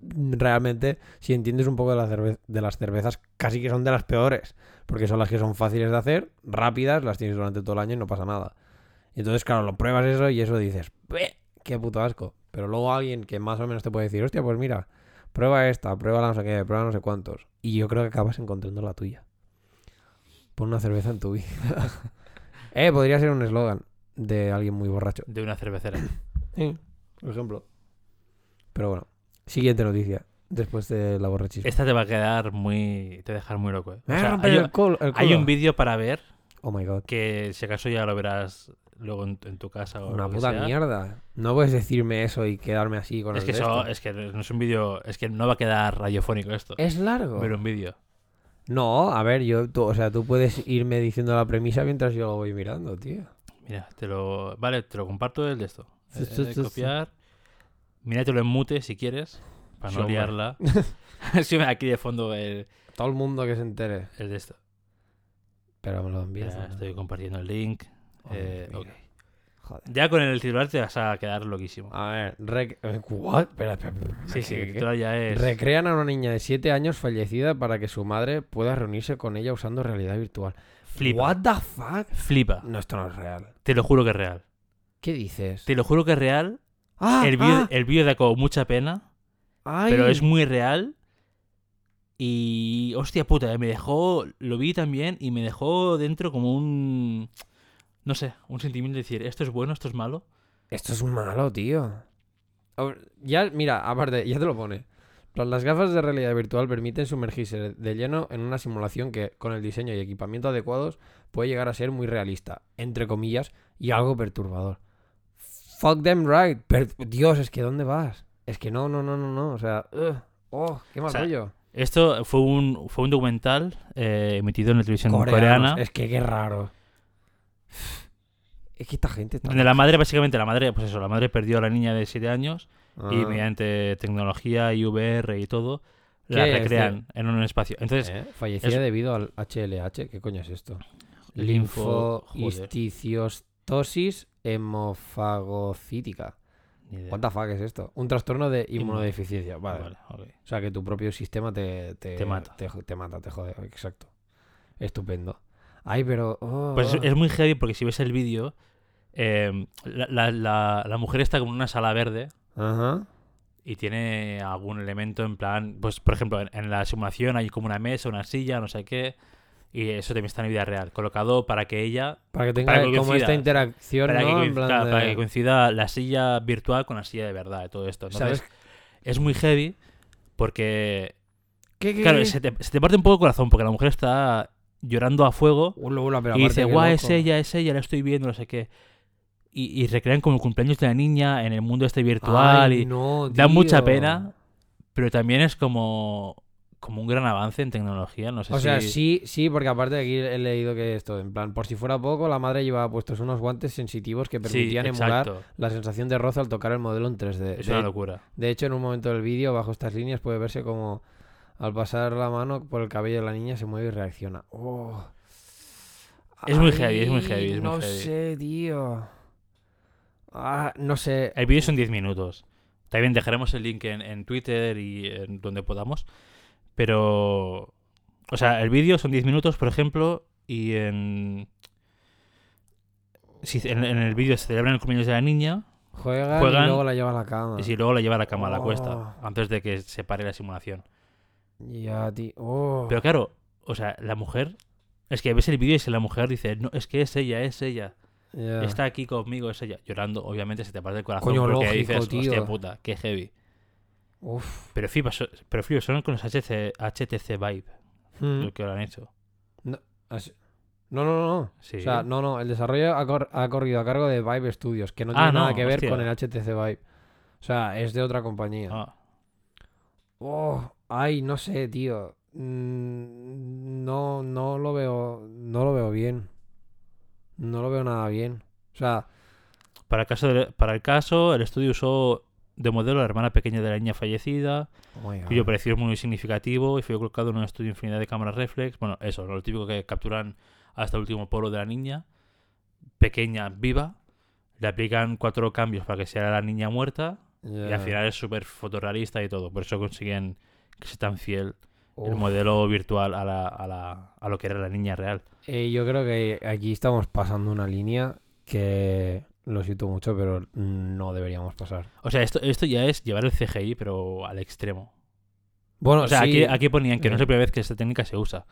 realmente, si entiendes un poco de, la de las cervezas, casi que son de las peores, porque son las que son fáciles de hacer, rápidas, las tienes durante todo el año y no pasa nada. Entonces, claro, lo pruebas eso y eso dices, "Bue, ¡qué puto asco! Pero luego alguien que más o menos te puede decir, hostia, pues mira, prueba esta, prueba la no sé qué, prueba no sé cuántos. Y yo creo que acabas encontrando la tuya. Pon una cerveza en tu vida. <laughs> eh, podría ser un eslogan de alguien muy borracho. De una cervecera. Sí, por ejemplo. Pero bueno, siguiente noticia. Después de la borrachismo. Esta te va a quedar muy. Te va a dejar muy loco. eh. O sea, hay, el col- el hay culo. un vídeo para ver Oh my god. que si acaso ya lo verás luego en, en tu casa o Una puta sea. mierda. No puedes decirme eso y quedarme así con Es el que, eso, es que no es un vídeo. Es que no va a quedar radiofónico esto. Es largo. Ver un vídeo. No, a ver, yo, tú, o sea, tú puedes irme diciendo la premisa mientras yo lo voy mirando, tío. Mira, te lo. Vale, te lo comparto el de esto. Sí, Eh, sí, de sí, copiar. Míratelo en mute si quieres. Para no liarla. <laughs> <laughs> aquí de fondo el, Todo el mundo que se entere. el de esto. Pero me lo envías. Estoy compartiendo el link. Oh, Eh. Joder. Ya con el titular te vas a quedar loquísimo. A ver, rec- eh, ¿what? Espera, espera, espera, sí, sí, ¿qué- el titular ya es. Recrean a una niña de 7 años fallecida para que su madre pueda reunirse con ella usando realidad virtual. Flipa. What the fuck? Flipa. No, esto no es real. Te lo juro que es real. ¿Qué dices? Te lo juro que es real. Ah, el vídeo ah, el da como mucha pena, ay. pero es muy real. Y. Hostia puta, eh, me dejó. Lo vi también y me dejó dentro como un. No sé, un sentimiento de decir, esto es bueno, esto es malo. Esto es malo, tío. Ya, mira, aparte, ya te lo pone. Las gafas de realidad virtual permiten sumergirse de lleno en una simulación que, con el diseño y equipamiento adecuados, puede llegar a ser muy realista, entre comillas, y algo perturbador. Fuck them right. Per- Dios, es que ¿dónde vas? Es que no, no, no, no, no. O sea, ugh. oh, qué mal O sea, rollo. Esto fue un, fue un documental eh, emitido en la televisión Coreanos, coreana. Es que qué raro. Es que esta gente está. Donde la madre, básicamente, la madre, pues eso, la madre perdió a la niña de 7 años Ah. y mediante tecnología y VR y todo, la recrean en un espacio. Entonces, ¿Eh? Fallecía es- debido al HLH. ¿Qué coño es esto? linfo. joder, Linfohistiostosis hemofagocítica. What the fuck es esto? Un trastorno de Inmu- inmunodeficiencia. Vale. Vale. O sea que tu propio sistema te, te, Te mata. Te, te mata, te jode. Exacto. Estupendo. Ay, pero. oh. Pues es, es muy heavy porque si ves el vídeo, eh, la, la- la- la mujer está como en una sala verde Ajá. y tiene algún elemento en plan, pues por ejemplo, en, en la simulación hay como una mesa, una silla, no sé qué, y eso también está en vida real, colocado para que ella, Para que tenga Para que como coincida. esta interacción, para, que. En plan claro, de- para que coincida la silla virtual con la silla de verdad y todo esto. Entonces, ¿Sabes? es muy heavy porque, ¿Qué, qué, claro, qué? se te, se te parte un poco el corazón porque la mujer está llorando a fuego Ula, ula, pero y dice, guau, es ella, es ella, la estoy viendo, no sé qué. Y, y recrean como el cumpleaños de la niña en el mundo este virtual Ay, y no, da mucha pena, pero también es como, como un gran avance en tecnología. No sé O sea, si- sí, sí, porque aparte de aquí he leído que esto, en plan, por si fuera poco, la madre llevaba puestos unos guantes sensitivos que Sí, permitían emular la sensación de roce al tocar el modelo en 3D. Es De- una locura. De hecho, en un momento del vídeo, bajo estas líneas, puede verse como al pasar la mano por el cabello de la niña se mueve y reacciona. Oh. Es muy heavy, es muy heavy, es muy no heavy. sé, tío. Ah, no sé. El vídeo son 10 minutos. También dejaremos el link en, en Twitter y en donde podamos. Pero. O sea, el vídeo son 10 minutos, por ejemplo, y en. Si en, en el vídeo se celebran el cumpleaños de la niña Juegan, Juegan- y luego la lleva a la cama. y si luego la lleva a la cama a la Oh. cuesta, antes de que se pare la simulación. Ya, tío. Oh. Pero claro, o sea, la mujer. Es que ves el vídeo y si la mujer dice, no, es que es ella, es ella. Ya. Está aquí conmigo, es ella. Llorando, obviamente se te parte el corazón Coño, porque lógico, dices, tío. hostia puta, qué heavy. Uf. Pero flipa, so- pero flipa, son con los HC, HTC Vive Mm. lo que lo han hecho. Así- No, no, no, no. Sí. O sea, no, no. El desarrollo ha, cor- ha corrido a cargo de Vive Studios, que no Ah, tiene nada que ver hostia. con el HTC Vive. O sea, es de otra compañía. Ah, Oh, ay, no sé, tío. Mm, No, no lo veo, no lo veo bien. No lo veo nada bien. O sea, para, el caso de- para el caso, el estudio usó de modelo a la hermana pequeña de la niña fallecida, oh cuyo precio es muy significativo y fue colocado en un estudio de infinidad de cámaras reflex. Bueno, eso, lo típico que capturan hasta el último polo de la niña, pequeña, viva. Le aplican cuatro cambios para que sea la niña muerta y al final es súper fotorrealista y todo. Por eso consiguen que sea tan fiel el modelo virtual a, la, a, la, a lo que era la niña real. Eh, yo creo que aquí estamos pasando una línea que lo siento mucho, pero no deberíamos pasar. O sea, esto, esto ya es llevar el CGI, pero al extremo. Bueno, O sea, sí, aquí, aquí ponían que no es eh. la primera vez que esta técnica se usa.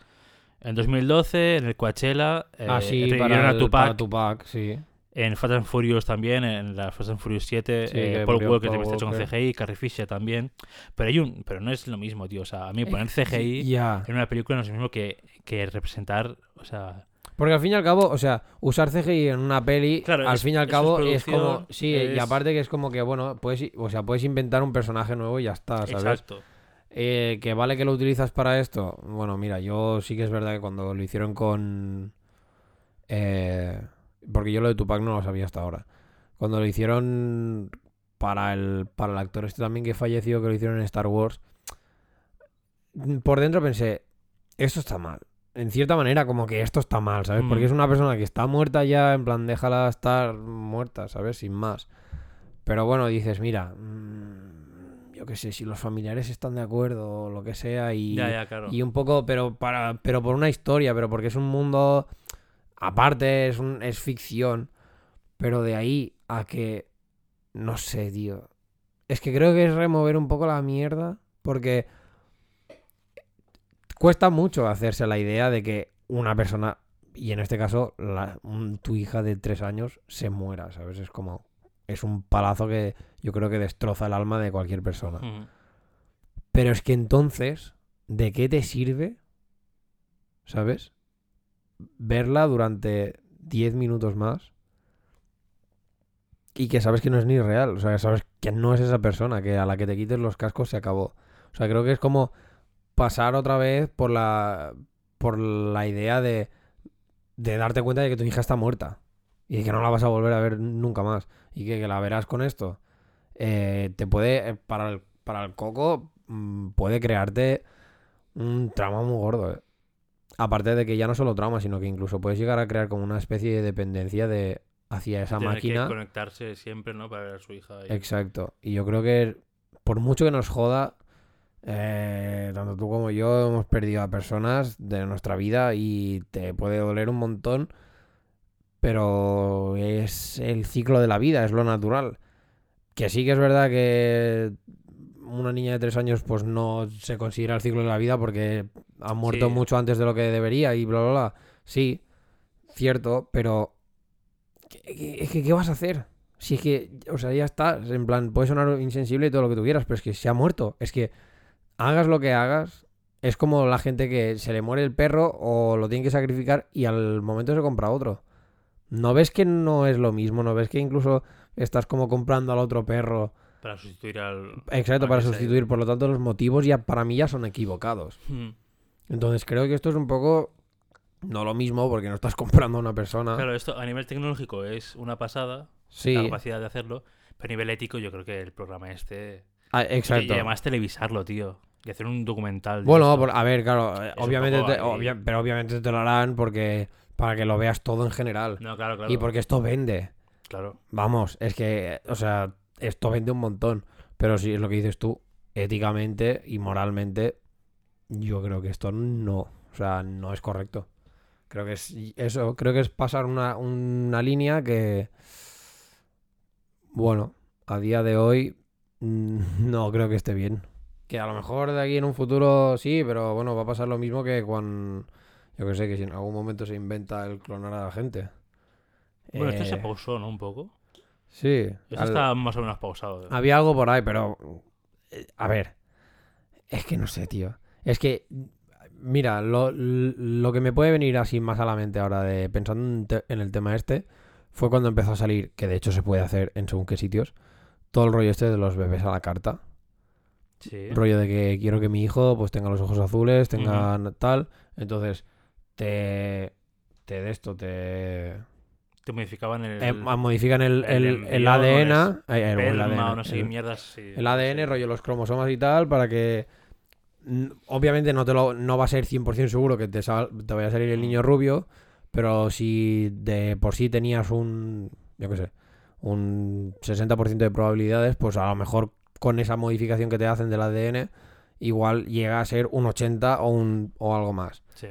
En 2012, en el Coachella, eh, ah, sí, revivieron para, el- Tupac. para Tupac, sí. En Fast and Furious también, en la Fast and Furious 7, Sí, eh, Paul murió Walker Paul también está hecho con. CGI, Carrie Fisher también. Pero hay un, pero no es lo mismo, tío. O sea, a mí poner <laughs> CGI en una película no es lo mismo que, que representar, o sea, Porque al fin y al cabo, o sea, usar CGI en una peli, Claro, al es- fin y al es cabo es, como, sí, y aparte que es como que, bueno, puedes, o sea, puedes inventar un personaje nuevo y ya está, ¿sabes? exacto. Eh, que vale que lo utilizas para esto. Bueno, mira, yo sí que es verdad que cuando lo hicieron con... eh, porque yo lo de Tupac no lo sabía hasta ahora. Cuando lo hicieron para el, para el actor este también que falleció, que lo hicieron en Star Wars, por dentro pensé, esto está mal. En cierta manera, como que esto está mal, ¿sabes? Porque Mm. es una persona que está muerta ya, en plan, déjala estar muerta, ¿sabes? Sin más. Pero bueno, dices, mira, mm, yo qué sé, si los familiares están de acuerdo o lo que sea y, ya, ya, claro. y un poco, pero para, pero por una historia, pero porque es un mundo aparte, es un, es ficción. Pero de ahí a que, no sé, tío. Es que creo que es remover un poco la mierda, porque cuesta mucho hacerse la idea de que una persona, y en este caso la- un- tu hija de tres años, se muera, ¿sabes? Es como, es un palazo que yo creo que destroza el alma de cualquier persona. Ujú. Pero es que entonces, ¿de qué te sirve? ¿Sabes? Verla durante 10 minutos más. Y que sabes que no es ni real. O sea, que sabes que no es esa persona, que a la que te quites los cascos se acabó. O sea, creo que es como pasar otra vez por la. por la idea de. de darte cuenta de que tu hija está muerta. Y que no la vas a volver a ver nunca más. Y que, que la verás con esto. eh, te puede. eh, para el, para el coco. mm, puede crearte un trauma muy gordo. eh. Aparte de que ya no solo trauma, sino que incluso puedes llegar a crear como una especie de dependencia de hacia esa Tener máquina. que conectarse siempre, ¿no? Para ver a su hija. ahí. Exacto. Y yo creo que por mucho que nos joda, eh, tanto tú como yo hemos perdido a personas de nuestra vida y te puede doler un montón, pero es el ciclo de la vida, es lo natural. Que sí que es verdad que una niña de tres años pues no se considera el ciclo de la vida porque ha muerto Sí. mucho antes de lo que debería y bla, bla, bla. Sí, cierto, pero ¿qué, qué- qué- qué vas a hacer? Si es que, o sea, ya está. En plan, puede sonar insensible y todo lo que tú quieras, pero es que se ha muerto. Es que hagas lo que hagas, es como la gente que se le muere el perro o lo tiene que sacrificar y al momento se compra otro. ¿No ves que no es lo mismo? ¿No ves que incluso estás como comprando al otro perro Para sustituir al. Exacto, al para sustituir. Por lo tanto, los motivos ya para mí ya son equivocados. ido. Mm. Entonces creo que esto es un poco... No lo mismo porque no estás <laughs> comprando a una persona. Claro, esto a nivel tecnológico es una pasada, sí, la capacidad de hacerlo, pero a nivel ético yo creo que el programa este... ah, exacto. y además televisarlo, tío. Y hacer un documental. Bueno, por- a ver, claro, Es obviamente, te- obvia- pero obviamente te lo harán porque para que lo veas todo en general. No, claro, claro. Y porque esto vende. Claro. Vamos, es que, o sea, esto vende un montón. Pero sí, es lo que dices tú, éticamente y moralmente, yo creo que esto no, o sea, no es correcto. Creo que es eso, creo que es pasar una, una línea que, bueno, a día de hoy <laughs> no creo que esté bien. Que a lo mejor de aquí en un futuro sí, pero bueno, va a pasar lo mismo que cuando, yo que sé, que si en algún momento se inventa el clonar a la gente. Bueno, esto se Eh, pausó, ¿no? Un poco. Sí. Esto al- está más o menos pausado. había algo por ahí, pero. eh, A ver. Es que no sé, tío. Es que. Mira, lo, lo que me puede venir así más a la mente ahora de pensando en el tema este fue cuando empezó a salir, que de hecho se puede hacer en según qué sitios, todo el rollo este de los bebés a la carta. Sí. Rollo de que quiero que mi hijo pues tenga los ojos azules, tenga tal. Entonces, te. Te de esto, te. Te modificaban el. eh, modifican el, el el, ADN. eh, el ADN, o no sé qué el- mierdas. sí, el ADN, sí. rollo los cromosomas y tal, para que. mm, Obviamente no, te lo, no va a ser 100% seguro que te, sal- te vaya a salir el niño rubio, pero si de por sí tenías un. Yo qué sé. Un 60% de probabilidades, pues a lo mejor con esa modificación que te hacen del ADN, igual llega a ser un 80 o, un, o algo más. Sí.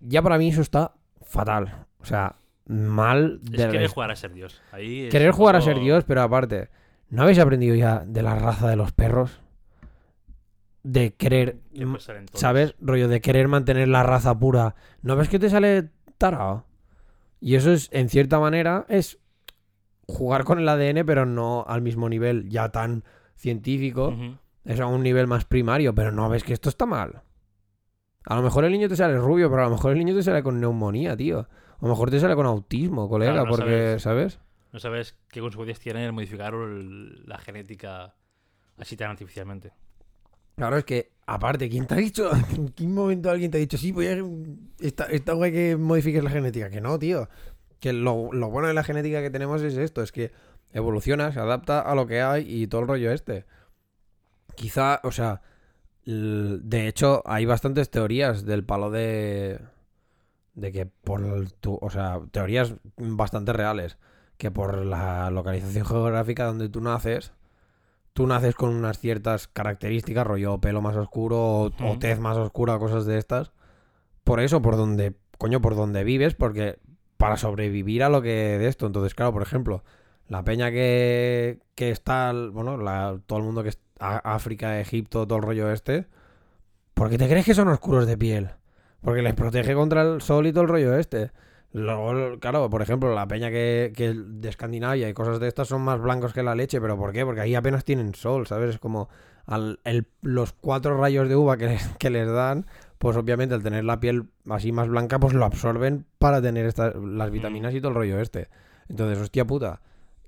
Ya para mí eso está fatal. O sea, mal Es de querer jugar a ser Dios. Ahí es Querer jugar a ser Dios, pero aparte, ¿no habéis aprendido ya de la raza de los perros? De querer, que pues. ¿sabes? Rollo de querer mantener la raza pura. ¿No ves que te sale tarao? Y eso es, en cierta manera, es jugar con el ADN, pero no al mismo nivel ya tan científico. Es a un nivel más primario, pero no ves que esto está mal. A lo mejor el niño te sale rubio, pero a lo mejor el niño te sale con neumonía, tío. A lo mejor te sale con autismo, colega, Claro, no porque, sabes. ¿sabes? No sabes qué consecuencias tiene el modificar el- la genética así tan artificialmente. Claro, es que, aparte, ¿quién te ha dicho? <laughs> ¿En qué momento alguien te ha dicho, sí, voy a. Está, está guay que modifiques la genética? Que no, tío. Que lo, lo bueno de la genética que tenemos es esto: es que evoluciona, se adapta a lo que hay y todo el rollo este. Quizá, o sea. De hecho, hay bastantes teorías del palo de. De que por. tu- o sea, teorías bastante reales. Que por la localización geográfica donde tú naces tú naces con unas ciertas características, rollo pelo más oscuro o, tez más oscura, cosas de estas. Por eso, por donde, coño, por donde vives, porque para sobrevivir a lo que de esto. Entonces, claro, por ejemplo, la peña que, que está, bueno, la- todo el mundo que es a- África, Egipto, todo el rollo este, ¿por qué te crees que son oscuros de piel? Porque les protege contra el sol y todo el rollo este. Luego, claro, por ejemplo, la peña que, que de Escandinavia y cosas de estas son más blancos que la leche, pero ¿por qué? Porque ahí apenas tienen sol, ¿sabes? Es como al, el- los cuatro rayos de uva que les, que les dan, pues obviamente al tener la piel así más blanca, pues lo absorben para tener estas, las vitaminas y todo el rollo este. Entonces, hostia puta,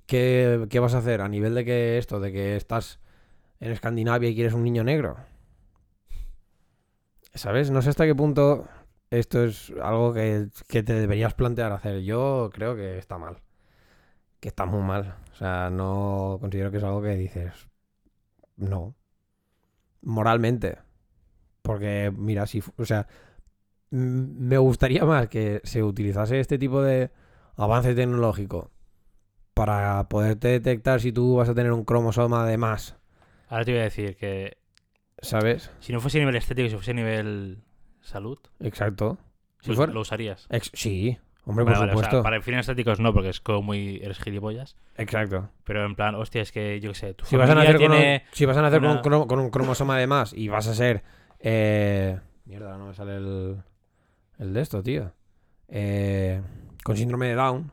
¿qué, qué vas a hacer a nivel de que esto, de que estás en Escandinavia y quieres un niño negro? ¿Sabes? No sé hasta qué punto esto es algo que, que te deberías plantear hacer. Yo creo que está mal. Que está muy mal. O sea, no considero que es algo que dices. No. Moralmente. Porque, mira, si. O sea, me gustaría más que se utilizase este tipo de avance tecnológico para poderte detectar si tú vas a tener un cromosoma de más. Ahora te voy a decir que ¿Sabes? si no fuese a nivel estético, si fuese a nivel salud, Exacto. Si pues fuera- lo usarías. Ex- sí, hombre, Vale, por vale, o sea, supuesto. para fines estéticos no, porque es como muy... eres gilipollas. Exacto. Pero en plan, hostia, es que yo qué sé, tu Si vas a nacer, con un, si vas a nacer con, un con cromosoma de más y vas a ser. eh, Mierda, no me sale el. El de esto, tío. Eh, con síndrome de Down.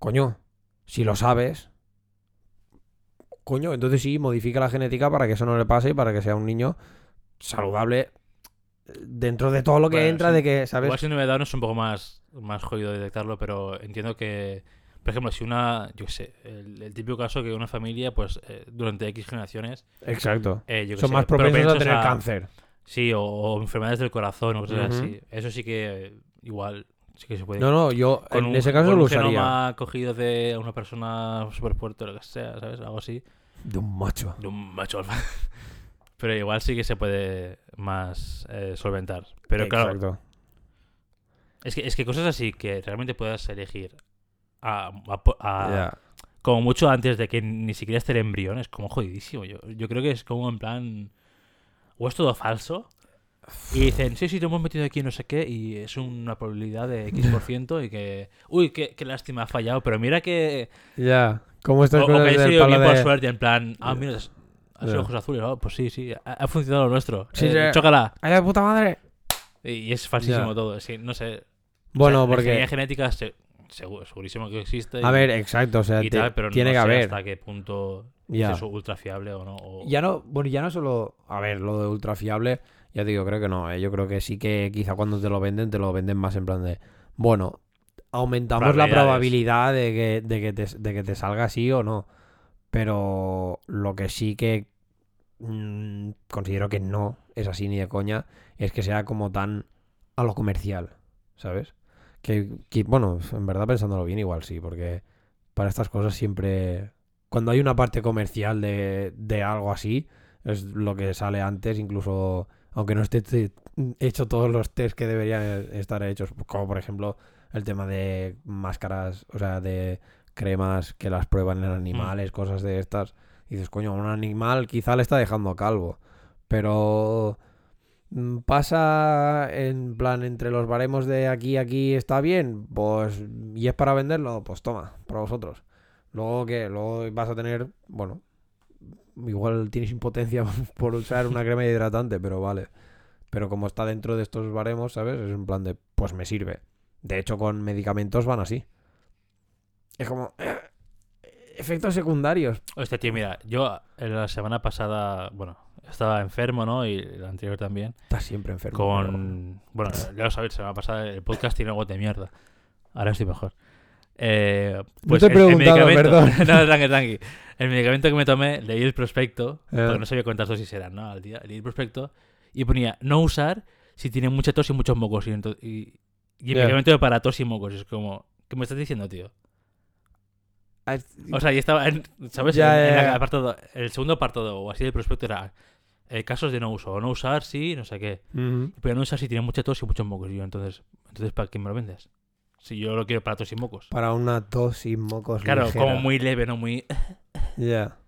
Coño, si lo sabes. Coño, entonces sí, modifica la genética para que eso no le pase y para que sea un niño saludable eh, dentro de todo lo que Bueno, entra sí. de que, ¿sabes? Igual síndrome de Down es un poco más, más jodido detectarlo, pero entiendo que Por ejemplo, si una, yo qué sé, el, el típico caso que una familia, pues eh, durante X generaciones, Exacto. eh, yo Son sé, más propensos a tener cáncer. Sí, o, o enfermedades del corazón o cosas así. Eso sí que eh, igual sí que se puede. No, no, yo Con en un- ese caso con lo un usaría. genoma cogido de una persona súper fuerte o lo que sea, ¿sabes? Algo así. De un macho. De un macho alfa. <laughs> Pero igual sí que se puede más eh, solventar. Pero claro, es que, es que cosas así que realmente puedas elegir a, como mucho antes de que ni siquiera esté el embrión es como jodidísimo. Yo, yo creo que es como en plan. O es todo falso. Y dicen, sí, sí, te hemos metido aquí no sé qué, y es una probabilidad de X% y que. Uy, qué, qué lástima, ha fallado, pero mira que. Ya. Como estas O, o que ha del sido palo bien por de... suerte, en plan, ah, mira, has has Ya. sido ojos azules, oh, pues sí, sí, ha, ha funcionado lo nuestro. Sí, Eh, sí. Chócala. ¡Ay, de puta madre! Y, y es falsísimo todo, sí, no sé. Bueno, O sea, la porque... ingeniería genética, se- seguro, segurísimo que existe. A y- ver, exacto, o sea, te- tal, pero tiene no que sé haber. hasta qué punto Ya. es eso ultra fiable o no. o- Ya no, bueno, ya no solo, a ver, lo de ultra fiable, ya te digo, creo que no, ¿eh? yo creo que sí que quizá cuando te lo venden, te lo venden más en plan de, bueno, aumentamos la probabilidad de que, de que, te, de que te salga así o no, pero lo que sí que mm, considero que no es así ni de coña, es que sea como tan a lo comercial, ¿sabes? Que, que, bueno, en verdad pensándolo bien igual sí, porque para estas cosas siempre cuando hay una parte comercial de, de algo así, es lo que sale antes, incluso aunque no esté hecho todos los test que deberían estar hechos, como por ejemplo el tema de máscaras, o sea, de cremas que las prueban en animales, cosas de estas. Y dices, coño, un animal quizá le está dejando calvo, pero mm, pasa en plan entre los baremos de aquí aquí está bien, pues y es para venderlo, pues toma, para vosotros. Luego que luego vas a tener, bueno, igual tienes impotencia <laughs> por usar una crema hidratante, pero vale. Pero como está dentro de estos baremos, ¿sabes? Es en plan de, pues me sirve. De hecho, con medicamentos van así. Es como eh, efectos secundarios. Hostia, tío, mira, yo eh, la semana pasada, bueno, estaba enfermo, ¿no? Y la anterior también. Estás siempre enfermo. Con. Bueno, ya lo sabéis, la semana pasada el podcast tiene algo de mierda. Ahora estoy mejor. Eh, pues te he el- el preguntado, medicamento- perdón. <laughs> no, tranqui, tranqui. El medicamento que me tomé, leí el prospecto, Eh. porque no sabía cuántas dosis eran, ¿no? Al día. Leí el prospecto y ponía no usar si tiene mucha tos y muchos mocos. Y, y el Ya. medicamento para tos y mocos. Es como, ¿qué me estás diciendo, tío? O sea, y estaba, en, ¿sabes? Ya, En- en ya, el ya. apartado, el segundo apartado o así del prospecto era eh, casos de no uso, o no usar, sí, no sé qué. Pero no usar si tiene mucha tos y muchos mocos. Y yo, entonces, entonces ¿para qué me lo vendes? Si yo lo quiero para tos y mocos. Para una tos y mocos Claro, ligera. como muy leve, no muy... Ya.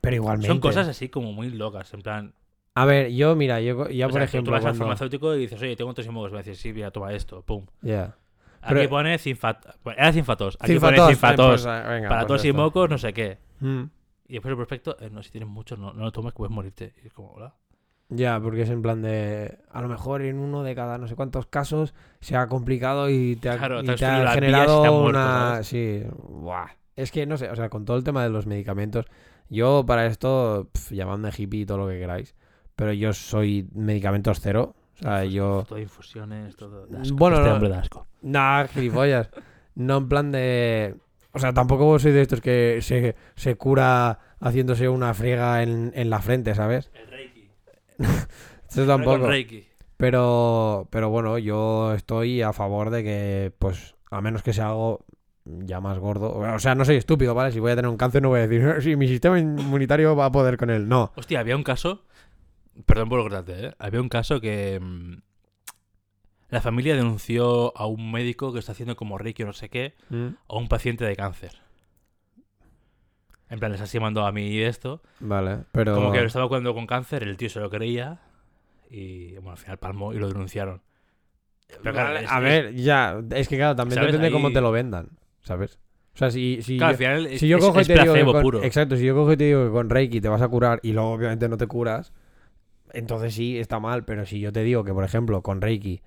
Pero igualmente. Son cosas así como muy locas, en plan... A ver, yo, mira, yo ya o por sea, ejemplo. Tú vas al farmacéutico y dices, oye, tengo tos y mocos. Me dices, sí, mira, toma esto, pum. Ya. Aquí Pero- pone bueno, Era cinfatos. Aquí Cinfatos, pone eh, pues, eh, venga, para pues tos y mocos, no sé qué. Mm. Y después el prospecto, eh, no, si tienes muchos, no, no lo tomes puedes morirte. Y es como, hola. Ya, porque es en plan de. A lo mejor en uno de cada no sé cuántos casos se ha complicado y te ha, Claro, y te te ha generado te muerto, una. ¿sabes? Sí. Buah. Es que no sé, o sea, con todo el tema de los medicamentos, yo para esto, pf, llamadme hippie y todo lo que queráis, pero yo soy medicamentos cero. O sea, yo. Todo infusiones, todo... da asco. Bueno, este no. hombre da asco. Nah, gilipollas. no en plan de. O sea, tampoco soy de estos que se, se cura haciéndose una friega en, en la frente, ¿sabes? El Reiki. <laughs> Eso tampoco. Reiki. Pero, pero bueno, yo estoy a favor de que, pues, a menos que sea algo ya más gordo. O sea, no soy estúpido, ¿vale? Si voy a tener un cáncer, no voy a decir, sí, mi sistema inmunitario va a poder con él. No. Hostia, había un caso. Perdón por lo cortarte, ¿eh? Había un caso que. mm, la familia denunció a un médico que está haciendo como Reiki o no sé qué a un paciente de cáncer. En plan, les está llamando a mí esto. Vale, pero. Como que lo estaba curando con cáncer, el tío se lo creía. Y bueno, al final palmó y lo denunciaron. Pero claro, Vale, es- a ver, ya, es que claro, también ¿Sabes? depende cómo Ahí- te lo vendan, ¿sabes? O sea, si, si, Claro, yo, al final es, si yo es- cojo y es te digo que placebo con, puro. exacto, si yo cojo y te digo que con Reiki te vas a curar y luego obviamente no te curas, entonces sí está mal, pero si yo te digo que por ejemplo con Reiki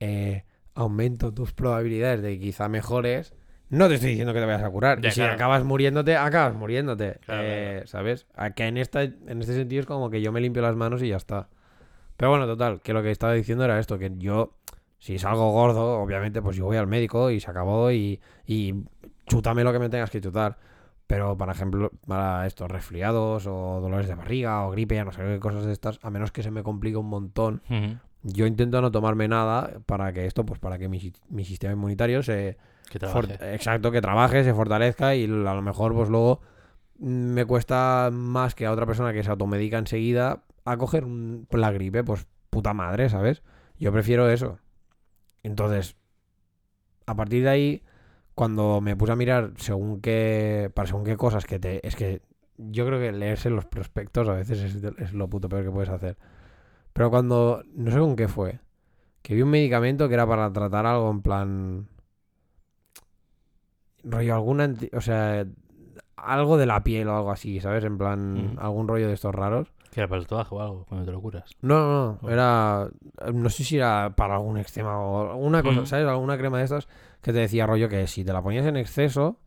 eh, aumento tus probabilidades de que quizá mejores, no te estoy diciendo que te vayas a curar. Ya, y si claro. acabas muriéndote, acabas muriéndote. Claro, Eh, claro. ¿Sabes? Acá en, esta, en este sentido es como que yo me limpio las manos y ya está. Pero bueno, total, que lo que estaba diciendo era esto, que yo, si salgo gordo, obviamente, pues yo voy al médico y se acabó y, y chútame lo que me tengas que chutar. Pero, por ejemplo, para estos resfriados o dolores de barriga o gripe, ya no sé qué cosas de estas, a menos que se me complique un montón, yo intento no tomarme nada para que esto, pues para que mi, mi sistema inmunitario se... Que trabaje. exacto, que trabaje, se fortalezca y a lo mejor pues luego me cuesta más que a otra persona que se automedica enseguida a coger un- la gripe, pues puta madre, ¿sabes? Yo prefiero eso. Entonces, a partir de ahí, cuando me puse a mirar según qué, para según qué cosas que te... Es que yo creo que leerse los prospectos a veces es, es lo puto peor que puedes hacer. Pero cuando, no sé con qué fue, que vi un medicamento que era para tratar algo en plan... Rollo alguna... anti- O sea, algo de la piel o algo así, ¿sabes? En plan, Ujú. algún rollo de estos raros. Que era para el trabajo o algo, cuando te lo curas. No, no, no. Era. No sé si era para algún extrema o alguna cosa, Mm. ¿sabes? Alguna crema de estas que te decía rollo que si te la ponías en exceso,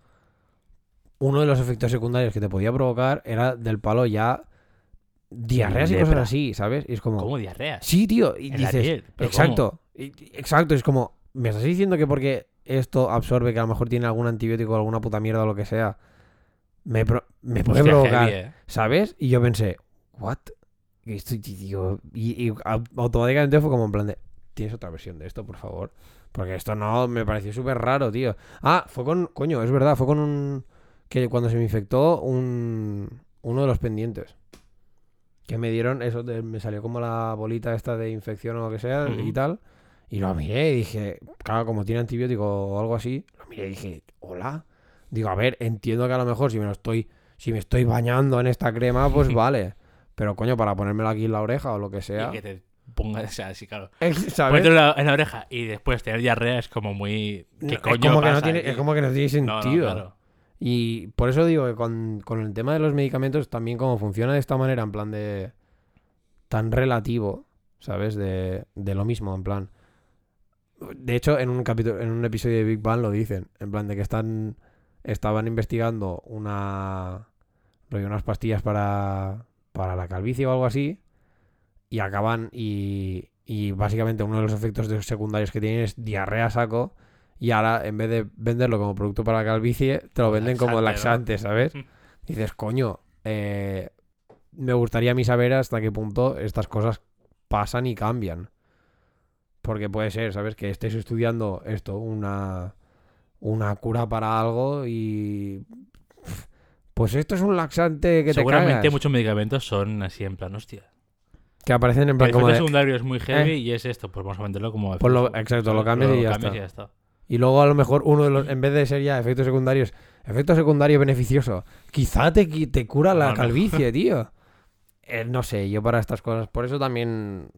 uno de los efectos secundarios que te podía provocar era del palo ya diarreas y cosas así, ¿sabes? Y es como. ¿Cómo diarreas? Sí, tío. Y En la dices. piel, ¿pero exacto. y- exacto. Es como. ¿Me estás diciendo que porque esto absorbe que a lo mejor tiene algún antibiótico o alguna puta mierda o lo que sea? Me, pro- me puede provocar. heavy, eh. ¿Sabes? Y yo pensé, ¿what? Y, automáticamente fue como en plan de, ¿tienes otra versión de esto, por favor? Porque esto no, me pareció súper raro, tío. Ah, fue con, coño, es verdad, fue con un, que cuando se me infectó, un, uno de los pendientes. Que me dieron, eso, de- me salió como la bolita esta de infección o lo que sea y tal. Y lo miré y dije, claro, como tiene antibiótico o algo así, lo miré y dije, hola. Digo, a ver, entiendo que a lo mejor si me lo estoy, si me estoy bañando en esta crema, pues <laughs> vale. Pero coño, para ponérmelo aquí en la oreja o lo que sea. Y que te pongas, o sea, sí, claro. <laughs> Ponértelo en la, en la oreja y después tener diarrea es como muy. ¿Qué coño como que no pasa tiene, aquí? es como que no tiene No, no, sentido. claro. Y por eso digo que con, con el tema de los medicamentos también como funciona de esta manera, en plan de tan relativo, ¿sabes? De, de lo mismo, en plan. De hecho, en un capítulo, en un episodio de Big Bang lo dicen, en plan de que están estaban investigando una unas pastillas para para la calvicie o algo así y acaban y y básicamente uno de los efectos secundarios que tienen es diarrea saco y ahora en vez de venderlo como producto para la calvicie te lo venden como Laxante, ¿sabes? Mm. dices, coño, eh, me gustaría a mí saber hasta qué punto estas cosas pasan y cambian. Porque puede ser, ¿sabes? Que estés estudiando esto, una, una cura para algo y... Pues esto es un laxante que te Seguramente muchos medicamentos son así en plan, hostia. Que aparecen en plan el como efecto de... secundario es muy heavy y es esto, pues vamos a venderlo como. Pues lo- exacto, lo cambias y ya cambias está. está. Y luego a lo mejor uno de los, en vez de ser ya efectos secundarios, efecto secundario beneficioso, quizá te, te cura la No, no. calvicie, <laughs> tío. Eh, no sé, yo para estas cosas, por eso también,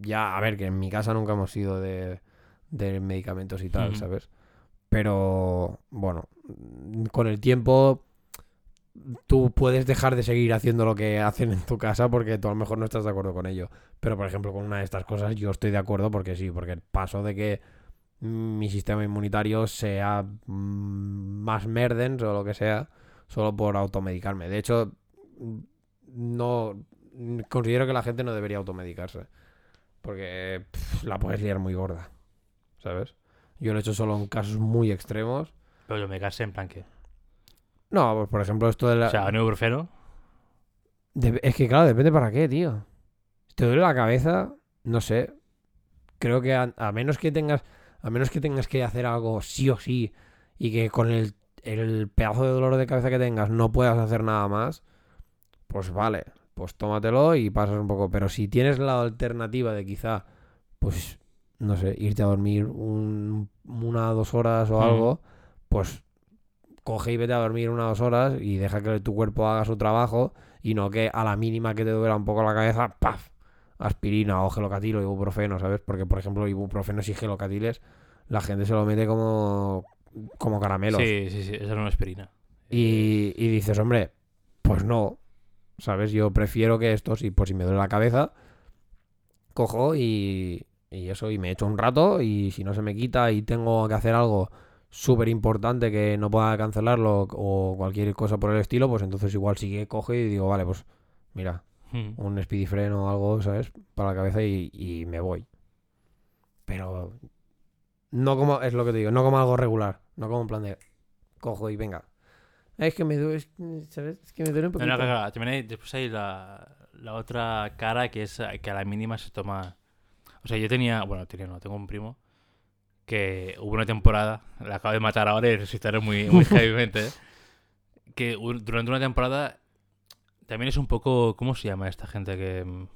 ya, a ver, que en mi casa nunca hemos sido de, de medicamentos y tal. ¿sabes? Pero, bueno, con el tiempo tú puedes dejar de seguir haciendo lo que hacen en tu casa porque tú a lo mejor no estás de acuerdo con ello. Pero, por ejemplo, con una de estas cosas yo estoy de acuerdo porque sí, porque paso de que mi sistema inmunitario sea mm, más merdens o lo que sea, solo por automedicarme. De hecho, no considero que la gente no debería automedicarse. Porque la puedes liar muy gorda. ¿Sabes? Yo lo he hecho solo en casos muy extremos. Pero yo me casé en plan que. No, pues por ejemplo, esto de la. O sea, ibuprofeno. Dep- es que, claro, depende para qué, tío. Si te duele la cabeza, no sé. Creo que a, a menos que tengas. A menos que tengas que hacer algo sí o sí. Y que con el, el pedazo de dolor de cabeza que tengas no puedas hacer nada más. Pues vale. Pues tómatelo y pasas un poco. Pero si tienes la alternativa de quizá. Pues. No sé, irte a dormir un- una o dos horas o Mm. algo. Pues. Coge y vete a dormir una o dos horas y deja que tu cuerpo haga su trabajo y no que a la mínima que te duela un poco la cabeza, ¡paf! Aspirina o gelocatilo, ibuprofeno, ¿sabes? Porque, por ejemplo, ibuprofenos y gelocatiles, la gente se lo mete como, como caramelos. Sí, sí, sí. Esa era una aspirina. Y, y dices, hombre, pues no, ¿sabes? Yo prefiero que esto, si, pues si me duele la cabeza, cojo y, y eso, y me echo un rato y si no se me quita y tengo que hacer algo súper importante que no pueda cancelarlo o cualquier cosa por el estilo, pues entonces igual sí que coge y digo, vale, pues mira, Mm. un speedifreno o algo, ¿sabes? Para la cabeza y, y me voy. Pero no como, es lo que te digo, no como algo regular, no como en plan de cojo y venga. Es que me duele, ¿sabes? Es que me duele un poquito. no, claro, claro. También hay, después hay la, la otra cara que es que a la mínima se toma. O sea, yo tenía. Bueno, tenía no, tengo un primo que hubo una temporada, la acabo de matar ahora y resucitaré muy, muy <laughs> heavymente, ¿eh? que durante una temporada también es un poco. ¿Cómo se llama esta gente que. mm,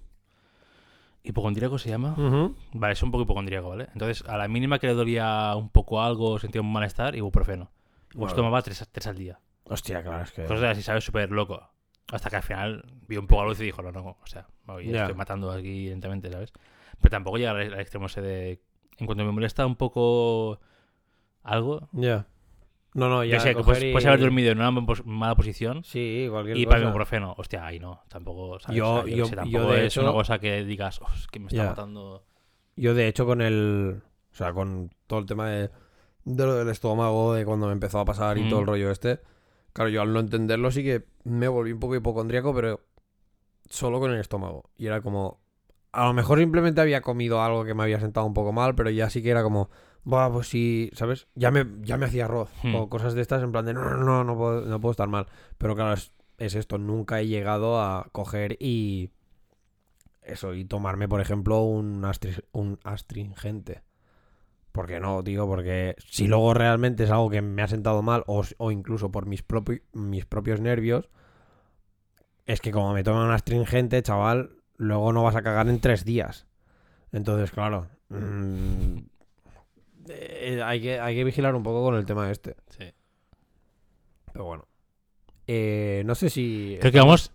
¿Hipocondríaco se llama? Ujú. Vale, es un poco hipocondríaco, ¿vale? Entonces, a la mínima que le dolía un poco algo, sentía un malestar, ibuprofeno. Pues Vale. tomaba tres, tres al día. Hostia, claro, es que... Cosas así, ¿sabes? Súper loco. Hasta que al final vio un poco la luz y dijo, no, no, o sea, voy, Ya. estoy matando aquí lentamente, ¿sabes? Pero tampoco llega al, al extremo ese de... En cuanto me molesta un poco algo, Ya. No, no, ya sé que puedes, y- puedes haber dormido en una mala posición Sí, cualquier y para cosa. ibuprofeno. Hostia, ahí no, tampoco, ¿sabes? Yo- O sea, yo- sé, yo tampoco de es hecho- una cosa que digas, oh, es que me está matando... Yo, de hecho, con el... O sea, con todo el tema de, de lo del estómago, de cuando me empezó a pasar y Mm. todo el rollo este... Claro, yo al no entenderlo sí que me volví un poco hipocondríaco, pero solo con el estómago. Y era como... A lo mejor simplemente había comido algo que me había sentado un poco mal, pero ya sí que era como... Buah, pues sí, ¿sabes? Ya me, ya me hacía arroz. Hmm. O cosas de estas en plan de... No, no, no, no puedo, no puedo estar mal. Pero claro, es, es esto. Nunca he llegado a coger y... Eso, y tomarme, por ejemplo, un, astri- un astringente. ¿Por qué no, tío? Porque si luego realmente es algo que me ha sentado mal, o, o incluso por mis, propi- mis propios nervios, es que como me tome un astringente, chaval, luego no vas a cagar en tres días. Entonces, claro, mm, eh, hay, que, hay que vigilar un poco con el tema este. Sí. Pero bueno. Eh, no sé si... Creo que vamos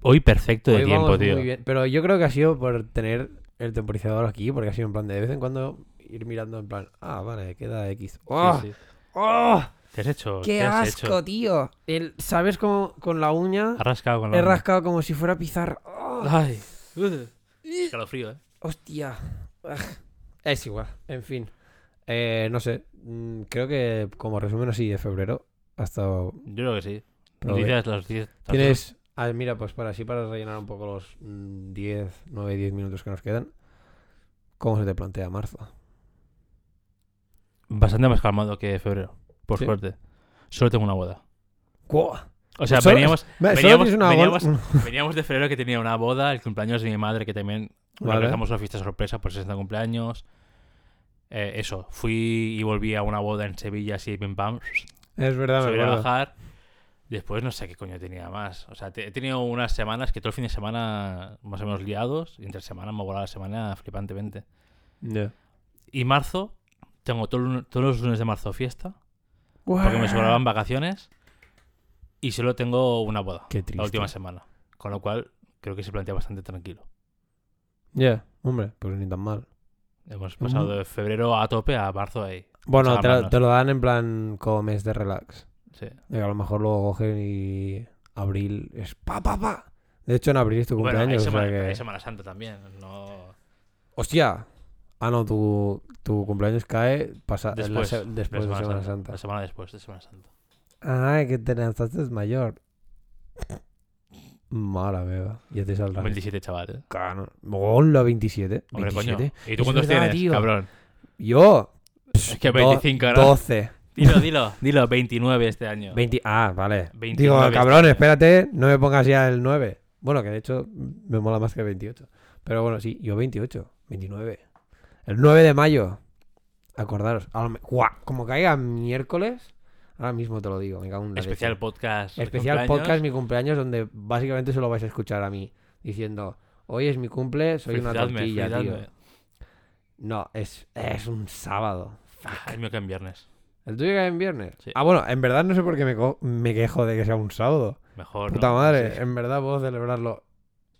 hoy perfecto de Hoy tiempo, tío. bien, Pero yo creo que ha sido por tener el temporizador aquí, porque ha sido en plan de, de vez en cuando ir mirando en plan, ah, vale, queda X. ¡Oh! Sí, sí. ¡Oh! ¿Qué has hecho? ¡Qué ¿Qué has asco, hecho? tío! El, ¿Sabes cómo con la uña Has rascado con la he rascado como si fuera pizarra? ¡Oh! Ay. Escalofrío, ¿eh? ¡Hostia! Ah, Es igual, en fin. Eh, no sé, mm, creo que como resumen así de febrero, ha estado... Yo creo que sí. Pero Noticias, las noticias. Tienes... Ah, mira, pues para así, para rellenar un poco los mm, 10, 9, 10 minutos que nos quedan, ¿cómo se te plantea marzo? Bastante más calmado que febrero, por Sí. suerte. Solo tengo una boda. ¡Guau! O sea, Solo- veníamos, veníamos, veníamos, <laughs> veníamos de febrero que tenía una boda, el cumpleaños de mi madre que también Vale. una fiesta sorpresa por 60 cumpleaños. Eh, eso, fui y volví a una boda en Sevilla así, pim pam. Es verdad, me Subí a acuerdo. bajar. Después no sé qué coño tenía más. O sea, te- he tenido unas semanas que todo el fin de semana más o menos liados y entre semana me ha volado la semana flipantemente. Ya. Y marzo, tengo todo todos los lunes de marzo fiesta, porque me sobraban vacaciones y solo tengo una boda Qué triste. la última semana. Con lo cual, creo que se plantea bastante tranquilo. Ya, hombre, pues ni tan mal. Hemos pasado de febrero a tope a marzo ahí. Bueno, te, lo- ganas. te lo dan en plan como mes de relax. Sí. A lo mejor luego cogen y abril es pa, pa, pa. De hecho, en abril es tu Bueno, hay cumpleaños. o sea semana, que- hay Semana Santa también. No... Hostia. Ah, no, tu, tu cumpleaños cae pasa, la Después, después de Semana Santa. La semana después de Semana Santa. Ay, que te lanzaste mayor. Mala meva. Ya te saldrá. 27, chaval. ¿eh? Cano. Hola, 27. Hombre, 27. coño. ¿Y tú cuántos tienes, tío. cabrón? Yo. Es que do- 25, ¿no? 12. Dilo, dilo, <laughs> dilo, 29 este año. 20. Ah, vale. 29 Digo, este cabrón, año. espérate, no me pongas ya el 9. Bueno, que de hecho me mola más que 28. Pero bueno, sí, yo 28, 29. El 9 de mayo. Acordaros. Guau, como caiga miércoles, ahora mismo te lo digo, me cago en la Especial leche. podcast. Especial cumpleaños. podcast mi cumpleaños donde básicamente solo vais a escuchar a mí diciendo, hoy es mi cumple, soy una tortilla, tío. No, es, es un sábado. Ah, el mío que en viernes. ¿El tuyo cae en viernes? Sí. Ah, bueno, en verdad no sé por qué me, me quejo de que sea un sábado. Mejor. Puta ¿no? madre, Sí. en verdad puedo celebrarlo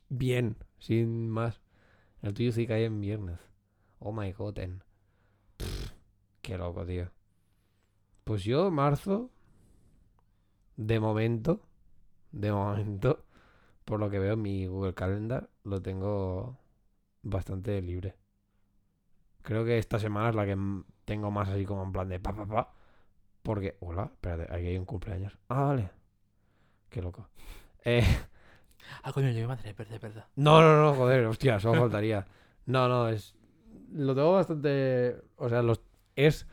bien, sin más. El tuyo sí cae en viernes. Oh my god, en. Pff, qué loco, tío. Pues yo, marzo, de momento, de momento, por lo que veo en mi Google Calendar, lo tengo bastante libre. Creo que esta semana es la que tengo más así como en plan de pa pa pa. Porque, hola, espérate, aquí hay un cumpleaños. Ah, vale. Qué loco. <laughs> Eh, Ah, coño, yo mi madre, verdad, verdad. no, no, no, joder, hostia, solo faltaría. No, no, es. Lo tengo bastante. O sea, los. Es.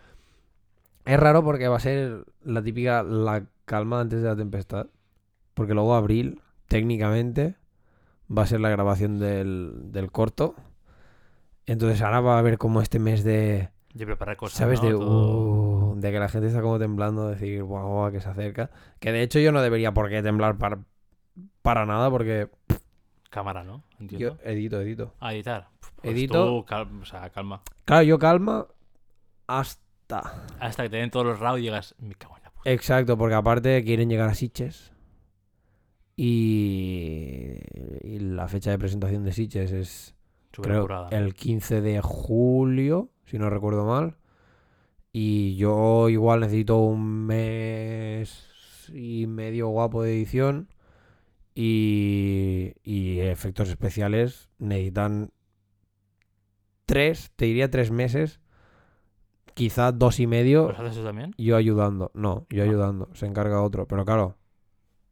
Es raro porque va a ser la típica la calma antes de la tempestad. Porque luego abril, técnicamente, va a ser la grabación del, del corto. Entonces ahora va a haber como este mes de... De preparar cosas. ¿Sabes? ¿no? De, uh, de que la gente está como temblando, decir, guau, guau, que se acerca. Que de hecho yo no debería por qué temblar para, para nada porque Cámara, ¿no? yo Entiendo. edito, edito. Ah, editar. Pues Edito. tú, cal- o sea, calma. Claro, yo calma hasta... Hasta que te den todos los RAW y llegas. Me cago en la puta. Exacto, porque aparte quieren llegar a Sitges. Y, y la fecha de presentación de Sitges es, creo, el 15 de julio, si no recuerdo mal. Y yo igual necesito un mes y medio guapo de edición. Y, y efectos especiales necesitan tres, te diría tres meses. Quizá dos y medio. ¿Los haces tú también? Yo ayudando. No, yo ayudando. Se encarga otro. Pero claro.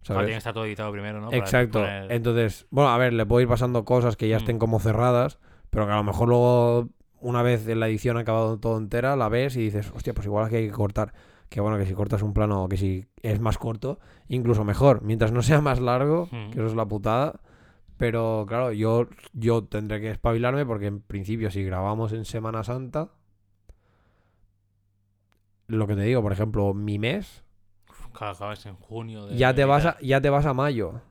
Claro, ¿Sabes? tiene que estar todo editado primero, ¿no? Para Exacto. poner- Entonces, bueno, a ver, le puedo ir pasando cosas que ya Mm. estén como cerradas. Pero que a lo mejor luego, una vez en la edición ha acabado todo entera, la ves y dices, hostia, pues igual aquí hay que cortar. Que bueno, que si cortas un plano o que si es más corto, incluso mejor. Mientras no sea más largo, Mm. que eso es la putada. Pero claro, yo, yo tendré que espabilarme porque en principio si grabamos en Semana Santa, lo que te digo, por ejemplo, mi mes, Claro, acabas en junio. de ya te vas a, ya te vas a mayo.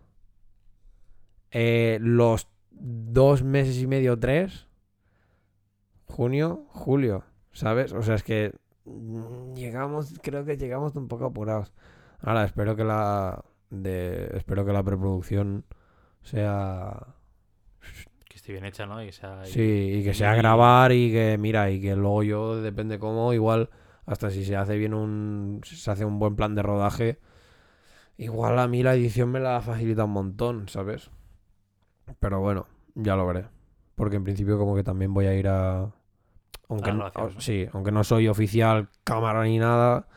Eh, los dos meses y medio, tres, junio, julio, ¿sabes? O sea, es que mm, llegamos, creo que llegamos un poco apurados. Ahora, espero que la de, espero que la preproducción sea Que esté bien hecha, ¿no? Y sea. Sí, y que sea y- grabar y que, mira, y que luego yo, depende cómo, igual, hasta si se hace bien un, si se hace un buen plan de rodaje, igual a mí la edición me la facilita un montón, ¿sabes? Pero bueno, ya lo veré. Porque en principio como que también voy a ir a... Aunque, no- sí, aunque no soy oficial cámara ni nada,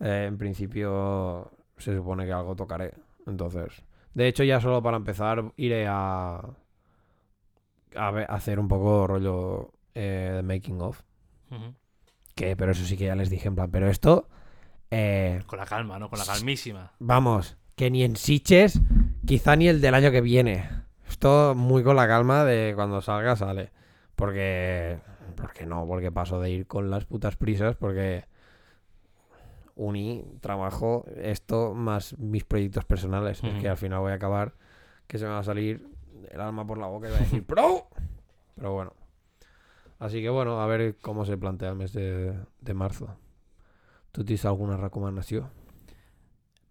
eh, en principio se supone que algo tocaré. Entonces, de hecho ya solo para empezar iré a a, ver- hacer un poco rollo eh, de making of. Que, pero eso sí que ya les dije en plan, pero esto, eh, Con la calma, ¿no? Con la calmísima. vamos, que ni en Siches, quizá ni el del año que viene. Esto muy con la calma de cuando salga, sale. Porque, porque no, porque paso de ir con las putas prisas, porque uni, trabajo, esto más mis proyectos personales. Es que al final voy a acabar que se me va a salir el alma por la boca y voy a decir, <laughs> ¡Pro! Pero bueno. Así que bueno, a ver cómo se plantea el mes de, de marzo. ¿Tú tienes alguna recomendación?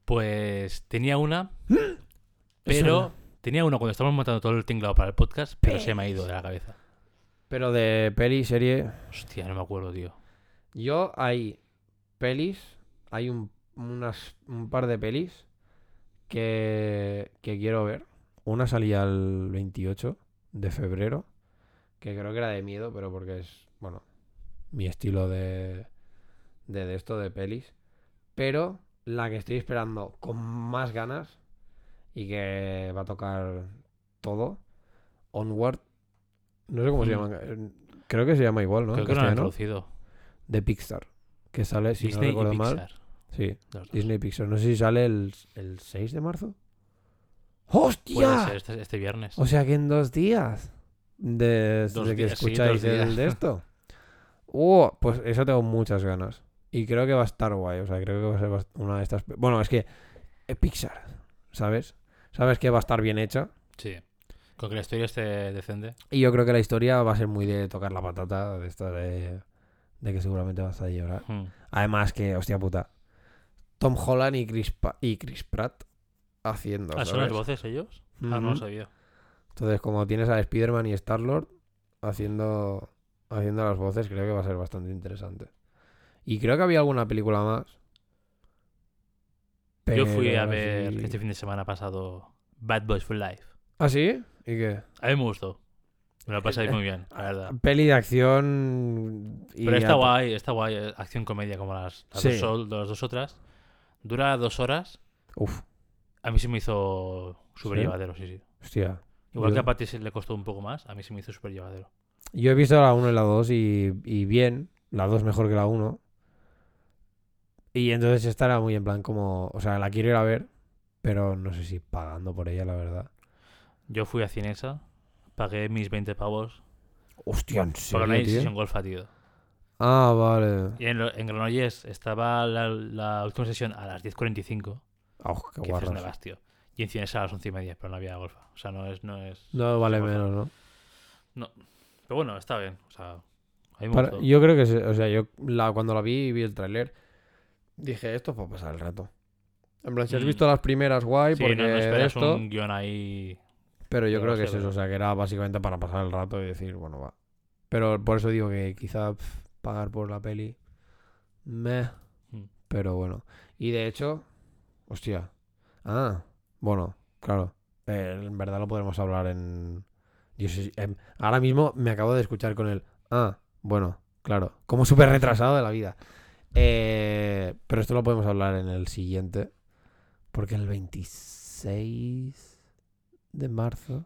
Pues tenía una, Eso pero no. tenía una cuando estábamos montando todo el tinglado para el podcast, pero se me ha ido de la cabeza. Pero de peli, serie. Hostia, no me acuerdo, tío. Yo hay pelis, hay un, unas, un par de pelis que, que quiero ver. Una salía el 28 de febrero, que creo que era de miedo, pero porque es, bueno, mi estilo de, de, de esto, de pelis. Pero la que estoy esperando con más ganas y que va a tocar todo, Onward. No sé cómo se Mm. llama. Creo que se llama igual, ¿no? Creo que no lo han traducido. de Pixar. Que sale, si Disney no y recuerdo mal. Pixar. Sí, los dos. Disney y Pixar. No sé si sale el, el 6 de marzo. Puede ¡Hostia! ser este, este viernes. O sea que en dos días. De, Dos de que días, escucháis el de esto. Uh, <laughs> pues eso tengo muchas ganas. Y creo que va a estar guay. O sea, creo que va a ser una de estas. Bueno, es que eh, Pixar, ¿sabes? Sabes que va a estar bien hecha. Sí. Con que la historia esté decente. Y yo creo que la historia va a ser muy de tocar la patata. De esto de, de que seguramente vas a llorar. Hmm. Además que, hostia puta, Tom Holland y Chris, Pa- y Chris Pratt haciendo. Ah, ¿son las voces ellos? Ah, no lo sabía. Entonces, como tienes a Spider-Man y Star-Lord haciendo, haciendo las voces, creo que va a ser bastante interesante. Y creo que había alguna película más. Yo fui Pero a ver este fin de semana pasado Bad Boys for Life. ¿Ah, sí? ¿Y qué? A mí me gustó. Me lo pasáis muy bien, la verdad. <laughs> Peli de acción. Y Pero está guay, está guay. eh, Acción comedia como las, las, Sí. dos, las dos otras. Dura dos horas. Uf, A mí se me hizo súper ¿Sí? llevadero, sí, sí. hostia. Igual Yo- que a Patty se le costó un poco más, a mí se me hizo súper llevadero. Yo he visto la 1 y la 2 y, y bien. La 2 mejor que la 1. Y entonces esta era muy en plan como... O sea, la quiero ir a ver, pero no sé si pagando por ella, la verdad. Yo fui a Cinesa, pagué mis 20 pavos. Hostia, ¿en serio, tío? sesión golfa, tío. Ah, vale. Y en, en Granollers estaba la, la última sesión a las 10.45. Ah, qué Que dices, guarros. ¿dónde vas, tío? Y en a las 11 y media, pero no había golfa. O sea, no es... No es No vale golfa. menos, ¿no? Pero bueno, está bien. O sea, me Para- yo creo que, o sea, yo la, cuando la vi y vi el tráiler, dije, esto es para pasar el rato. En plan, si has Mm. visto las primeras, guay, Sí, porque no, no esperas esto... un guion ahí... Pero yo creo no que es eso, o sea, que era básicamente para pasar el rato y decir, bueno, va. Pero por eso digo que quizá pagar por la peli, meh. Mm. Pero bueno. Y de hecho, hostia. Ah, bueno, claro. eh, en verdad lo podremos hablar en... yo sé si- ahora mismo me acabo de escuchar con el... Ah, bueno, claro. Como súper retrasado de la vida. Eh, pero esto lo podemos hablar en el siguiente. Porque el 26 de marzo.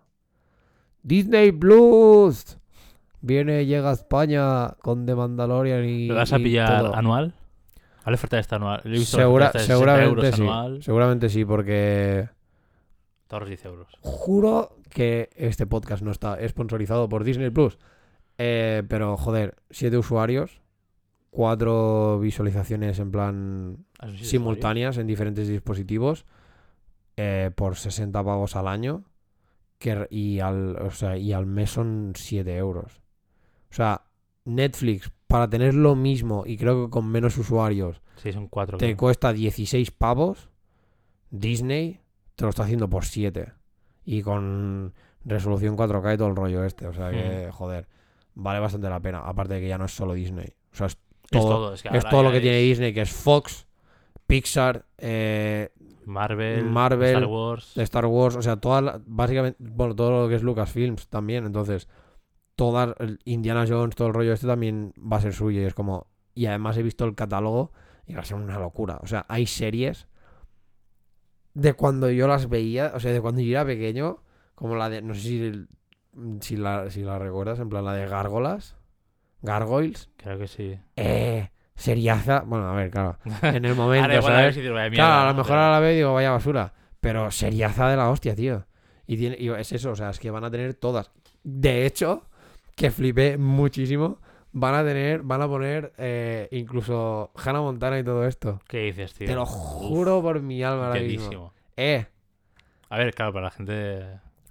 Disney Plus. Viene, llega a España con The Mandalorian y. ¿Lo vas a pillar todo. anual? ¿A la oferta esta anual? Segura- la oferta esta de 60 seguramente sí. anual. Seguramente sí, porque Te ahorras 10 euros. juro que este podcast no está sponsorizado por Disney Plus. Eh, pero joder, siete usuarios, cuatro visualizaciones en plan Ah, simultáneas en diferentes dispositivos eh, por 60 pavos al año que, y, al, o sea, y al mes son 7 euros. O sea, Netflix, para tener lo mismo y creo que con menos usuarios, Sí, son 4. te cuesta 16 pavos. Disney te lo está haciendo por 7. Y con resolución 4K y todo el rollo este. O sea que, joder, vale bastante la pena. Aparte de que ya no es solo Disney. O sea, es Es todo. Es, que es ahora todo lo que tiene Disney, que es Fox, Pixar, eh, Marvel, Marvel, Star Wars. Star Wars, o sea, toda la- básicamente, bueno, todo lo que es Lucasfilms también, entonces, todas, Indiana Jones, todo el rollo este también va a ser suyo y es como, y además he visto el catálogo y va a ser una locura, o sea, hay series de cuando yo las veía, o sea, de cuando yo era pequeño, como la de, no sé si, si, la, si la recuerdas, en plan la de Gárgolas, Gargoyles, Creo que sí. eh, seriaza, bueno, a ver, claro, en el <laughs> momento, Ahora igual a ver ¿sabes? si vaya Claro, mierda, a lo mejor Pero- a la vez digo, vaya basura. Pero seriaza de la hostia, tío. Y, tiene, y es eso, o sea, es que van a tener todas. De hecho, que flipé muchísimo, van a tener, van a poner eh, incluso Hannah Montana y todo esto. ¿Qué dices, tío? Te lo Uf, juro por mi alma ahora mismo. Eh, A ver, claro, para la gente.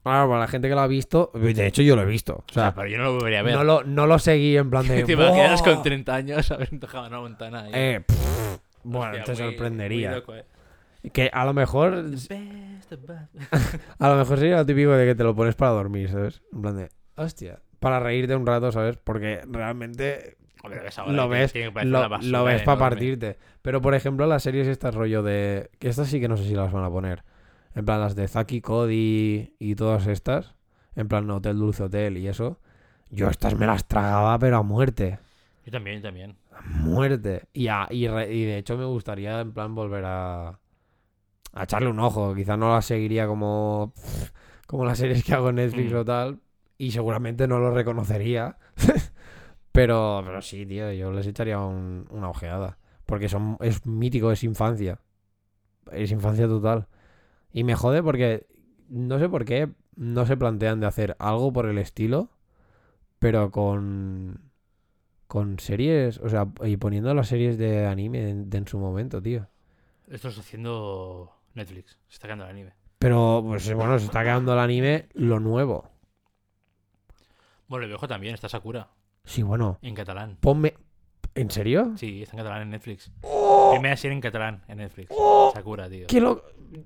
claro, para la gente que lo ha visto, de hecho yo lo he visto. O O sea, pero yo no lo volvería a ver. no lo, no lo seguí en plan de. <laughs> ¿Te imaginas con 30 años tocado una montana ahí? Eh, pff, bueno, te muy- sorprendería. muy loco, eh. Que a lo mejor. <laughs> A lo mejor sería lo típico de que te lo pones para dormir, ¿sabes? En plan de, hostia. Para reírte un rato, ¿sabes? Porque realmente lo ves, lo, ves para partirte. Pero por ejemplo, las series estas rollo de. Que estas sí que no sé si las van a poner. En plan, las de Zaki Cody y todas estas. En plan, Hotel Dulce Hotel y eso. Yo estas me las tragaba, pero a muerte. Yo también, yo también. A muerte. Y, a- y, re- y de hecho me gustaría, en plan, volver a. A echarle un ojo. Quizá no las seguiría como. Como las series que hago en Netflix Mm. o tal. Y seguramente no lo reconocería. <laughs> pero, pero sí, tío, yo les echaría un- una ojeada. Porque son, es mítico, es infancia. Es infancia total. Y me jode porque no sé por qué no se plantean de hacer algo por el estilo, pero con con series, o sea, y poniendo las series de anime en, de en su momento, tío. Esto está haciendo Netflix. Se está quedando el anime. Pero, pues bueno, se está quedando el anime lo nuevo. Bueno, el viejo también, está Sakura. Sí, bueno, En catalán. ponme... ¿En serio? Sí, está en catalán en Netflix. ¡Oh! Primera serie en catalán en Netflix. ¡Oh! Sakura, tío. ¿Qué lo...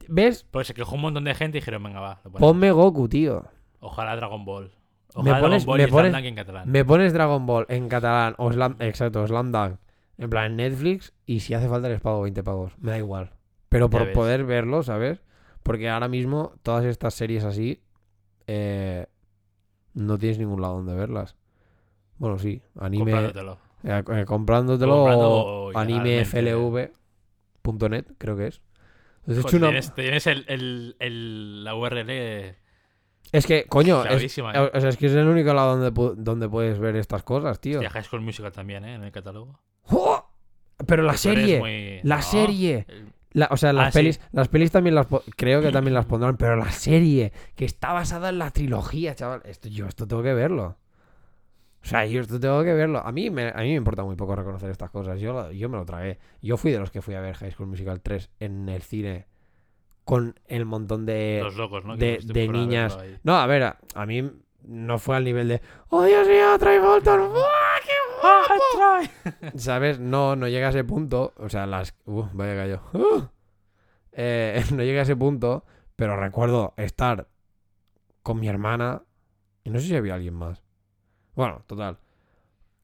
¿Ves? Pues se quejó un montón de gente y dijeron, venga, va. lo. Ponme Goku, tío. Ojalá Dragon Ball. Me Ojalá pones- Dragon Ball me y Slam pones- Dunk en catalán. Me pones Dragon Ball en catalán o Slam... Exacto, Slam Dunk. En plan, en Netflix y si hace falta les pago 20 pagos. Me da igual. Pero por poder verlo, ¿sabes? Porque ahora mismo todas estas series así... eh, no tienes ningún lado donde verlas. Bueno, sí. Anime... Comprándotelo. Eh, eh, comprándotelo o animeflv.net, creo que es. Entonces, Joder, una- tienes, tienes el, el, el- la URL Es que, coño, es. ¿eh? o sea, es que es el único lado donde, donde puedes ver estas cosas, tío. High School Musical también, ¿eh? En el catálogo. ¡Oh! pero la serie, muy- la No, serie. La- o sea, las Ah, sí. pelis, las pelis también las creo que también las pondrán, pero la serie que está basada en la trilogía, chaval, esto yo esto tengo que verlo. O sea, yo esto tengo que verlo. A mí me, a mí me importa muy poco reconocer estas cosas. Yo, yo me lo tragué. Yo fui de los que fui a ver High School Musical 3 en el cine con el montón de Los locos, ¿no? de- niñas. No, a ver, a, a mí no fue al nivel de ¡Oh, Dios mío, Troy Bolton! ¡Buah, qué guapo! <laughs> ¿Sabes? No, no llega a ese punto. O sea, las... Uh, vaya gallo. Uh. Eh, <laughs> no llega a ese punto, pero recuerdo estar con mi hermana y no sé si había alguien más. Bueno, total.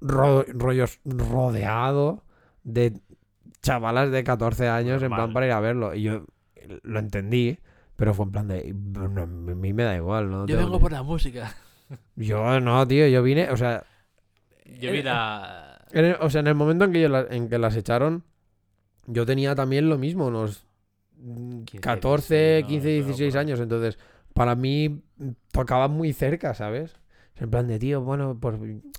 Ro- rollos rodeado de chavalas de 14 años en plan para ir a verlo. Y yo lo entendí, pero fue en plan de... a mí me da igual, ¿no? Yo vengo por la música. Yo no, tío, yo vine, o sea, Yo vi la. en el- o sea, en el momento en que, yo la- en que las echaron, yo tenía también lo mismo, unos mm, 15, 14, 16, 15, no, pero 16 por ahí. años. Entonces, para mí tocaba muy cerca, ¿sabes? En plan de, tío, bueno, pues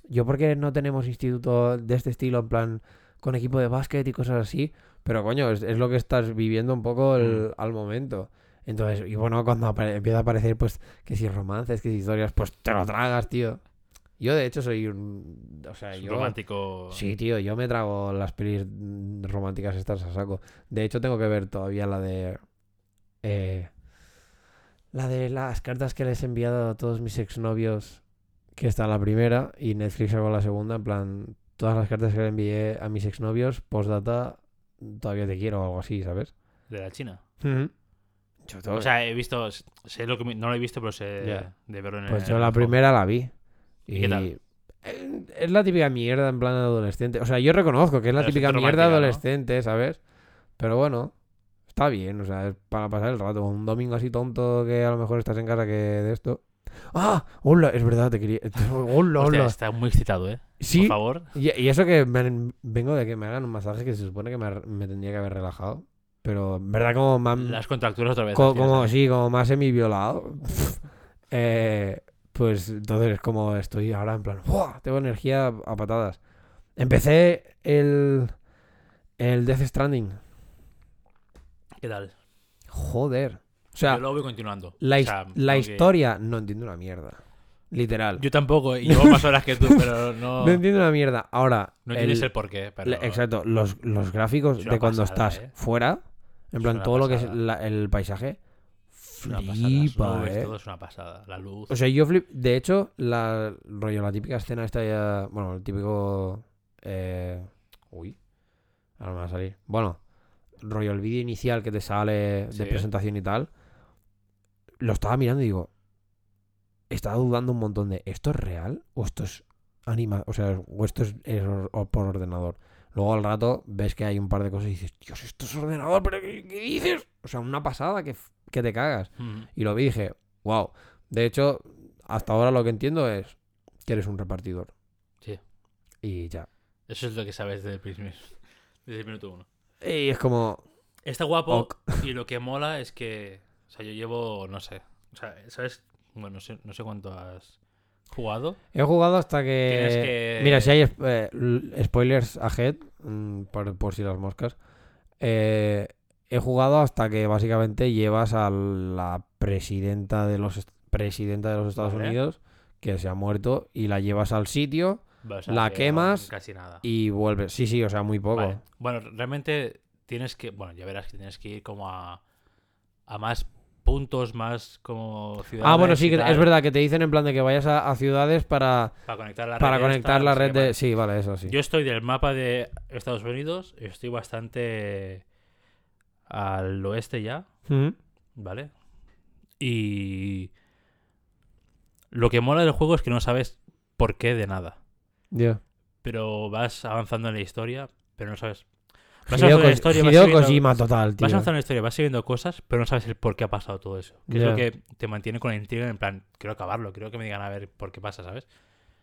yo porque no tenemos instituto de este estilo, en plan, con equipo de básquet y cosas así, pero coño, es, es lo que estás viviendo un poco el- Mm. al momento. Entonces, y bueno, cuando empieza a aparecer, pues, que si romances, que si historias, pues te lo tragas, tío. Yo, de hecho, soy un... O sea, Es yo... romántico. Sí, tío, yo me trago las pelis románticas estas a saco. De hecho, tengo que ver todavía la de... eh, la de las cartas que les he enviado a todos mis exnovios, que está la primera, y Netflix sacó la segunda, en plan, todas las cartas que le envié a mis exnovios, postdata, todavía te quiero o algo así, ¿sabes? De la China. O sea, he visto. Sé lo que. No lo he visto, pero sé de verlo en pues el- yo en la el primera la vi. ¿Y qué tal? Es la típica mierda en plan adolescente. O sea, yo reconozco que es la Pero es típica romántica, mierda ¿no? adolescente, ¿sabes? Pero bueno, está bien, o sea, es para pasar el rato. Un domingo así tonto que a lo mejor estás en casa que de esto. ¡Ah! ¡Hola! Es verdad, te quería. <laughs> ¡Hola, hola! está muy excitado, ¿eh? Sí, Por favor. y, y eso que me vengo de que me hagan un masaje que se supone que me, me tendría que haber relajado. Pero en verdad, como más. Las contracturas otra vez. Co- como, ¿eh? sí, como más semi-violado. <laughs> eh, pues entonces es como estoy ahora en plan, ¡buah! Tengo energía a patadas. Empecé el, el Death Stranding. ¿Qué tal? Joder. O sea, yo lo voy continuando. la, O his- sea, la historia no entiendo una mierda. Literal. Yo tampoco, y <laughs> llevo más horas que tú, pero no. No entiendo una mierda. Ahora, No entiendes el porqué. Pero... le- exacto, los, los gráficos de cuando pasada, estás ¿eh? fuera, en plan una todo lo que es la- el paisaje, una pasada. flipa, nubes, eh. Todo es una pasada. La luz. O sea, yo flip... De hecho, la rollo, la típica escena esta ya... Bueno, el típico... eh, Uy. Ahora me va a salir. Bueno, rollo, el vídeo inicial que te sale de presentación y tal. Lo estaba mirando y digo... Estaba dudando un montón de... ¿Esto es real? ¿O esto es anima? O sea, o esto es, es or- o por ordenador. Luego al rato ves que hay un par de cosas y dices... Dios, esto es ordenador, pero ¿qué, qué dices? O sea, una pasada que, que te cagas. Mm. Y lo vi y dije, wow. De hecho, hasta ahora lo que entiendo es que eres un repartidor. Sí. Y ya. Eso es lo que sabes desde el, primer- desde el minuto uno. Y es como... Está guapo Ok. y lo que mola es que. O sea, yo llevo, no sé. O sea, ¿sabes? Bueno, no sé, no sé cuánto has jugado. He jugado hasta que... Mira, si hay eh, spoilers ahead, mm, por, por si las moscas. eh, he jugado hasta que básicamente llevas a la presidenta de los, presidenta de los Estados Vale. Unidos, que se ha muerto, y la llevas al sitio O sea, La que quemas Casi nada. y vuelves. Sí, sí, o sea, muy poco. Vale. Bueno, realmente tienes que. Bueno, ya verás que tienes que ir como a. A más puntos, más como ciudades. Ah, bueno, sí, que es verdad que te dicen en plan de que vayas a, a ciudades para, Para conectar la para red. conectar esta, la red de... Sí, vale, eso sí. Yo estoy del mapa de Estados Unidos. Estoy bastante al oeste ya. ¿vale? Y lo que mola del juego es que no sabes por qué de nada. Ya. Pero vas avanzando en la historia, pero no sabes. Vas Hideo, la Ko- historia, vas Hideo sabiendo- Kojima total, tío. Vas avanzando en la historia, vas sabiendo cosas, pero no sabes el por qué ha pasado todo eso. Que es Ya. lo que te mantiene con la intriga en plan, quiero acabarlo, quiero que me digan a ver por qué pasa, ¿sabes?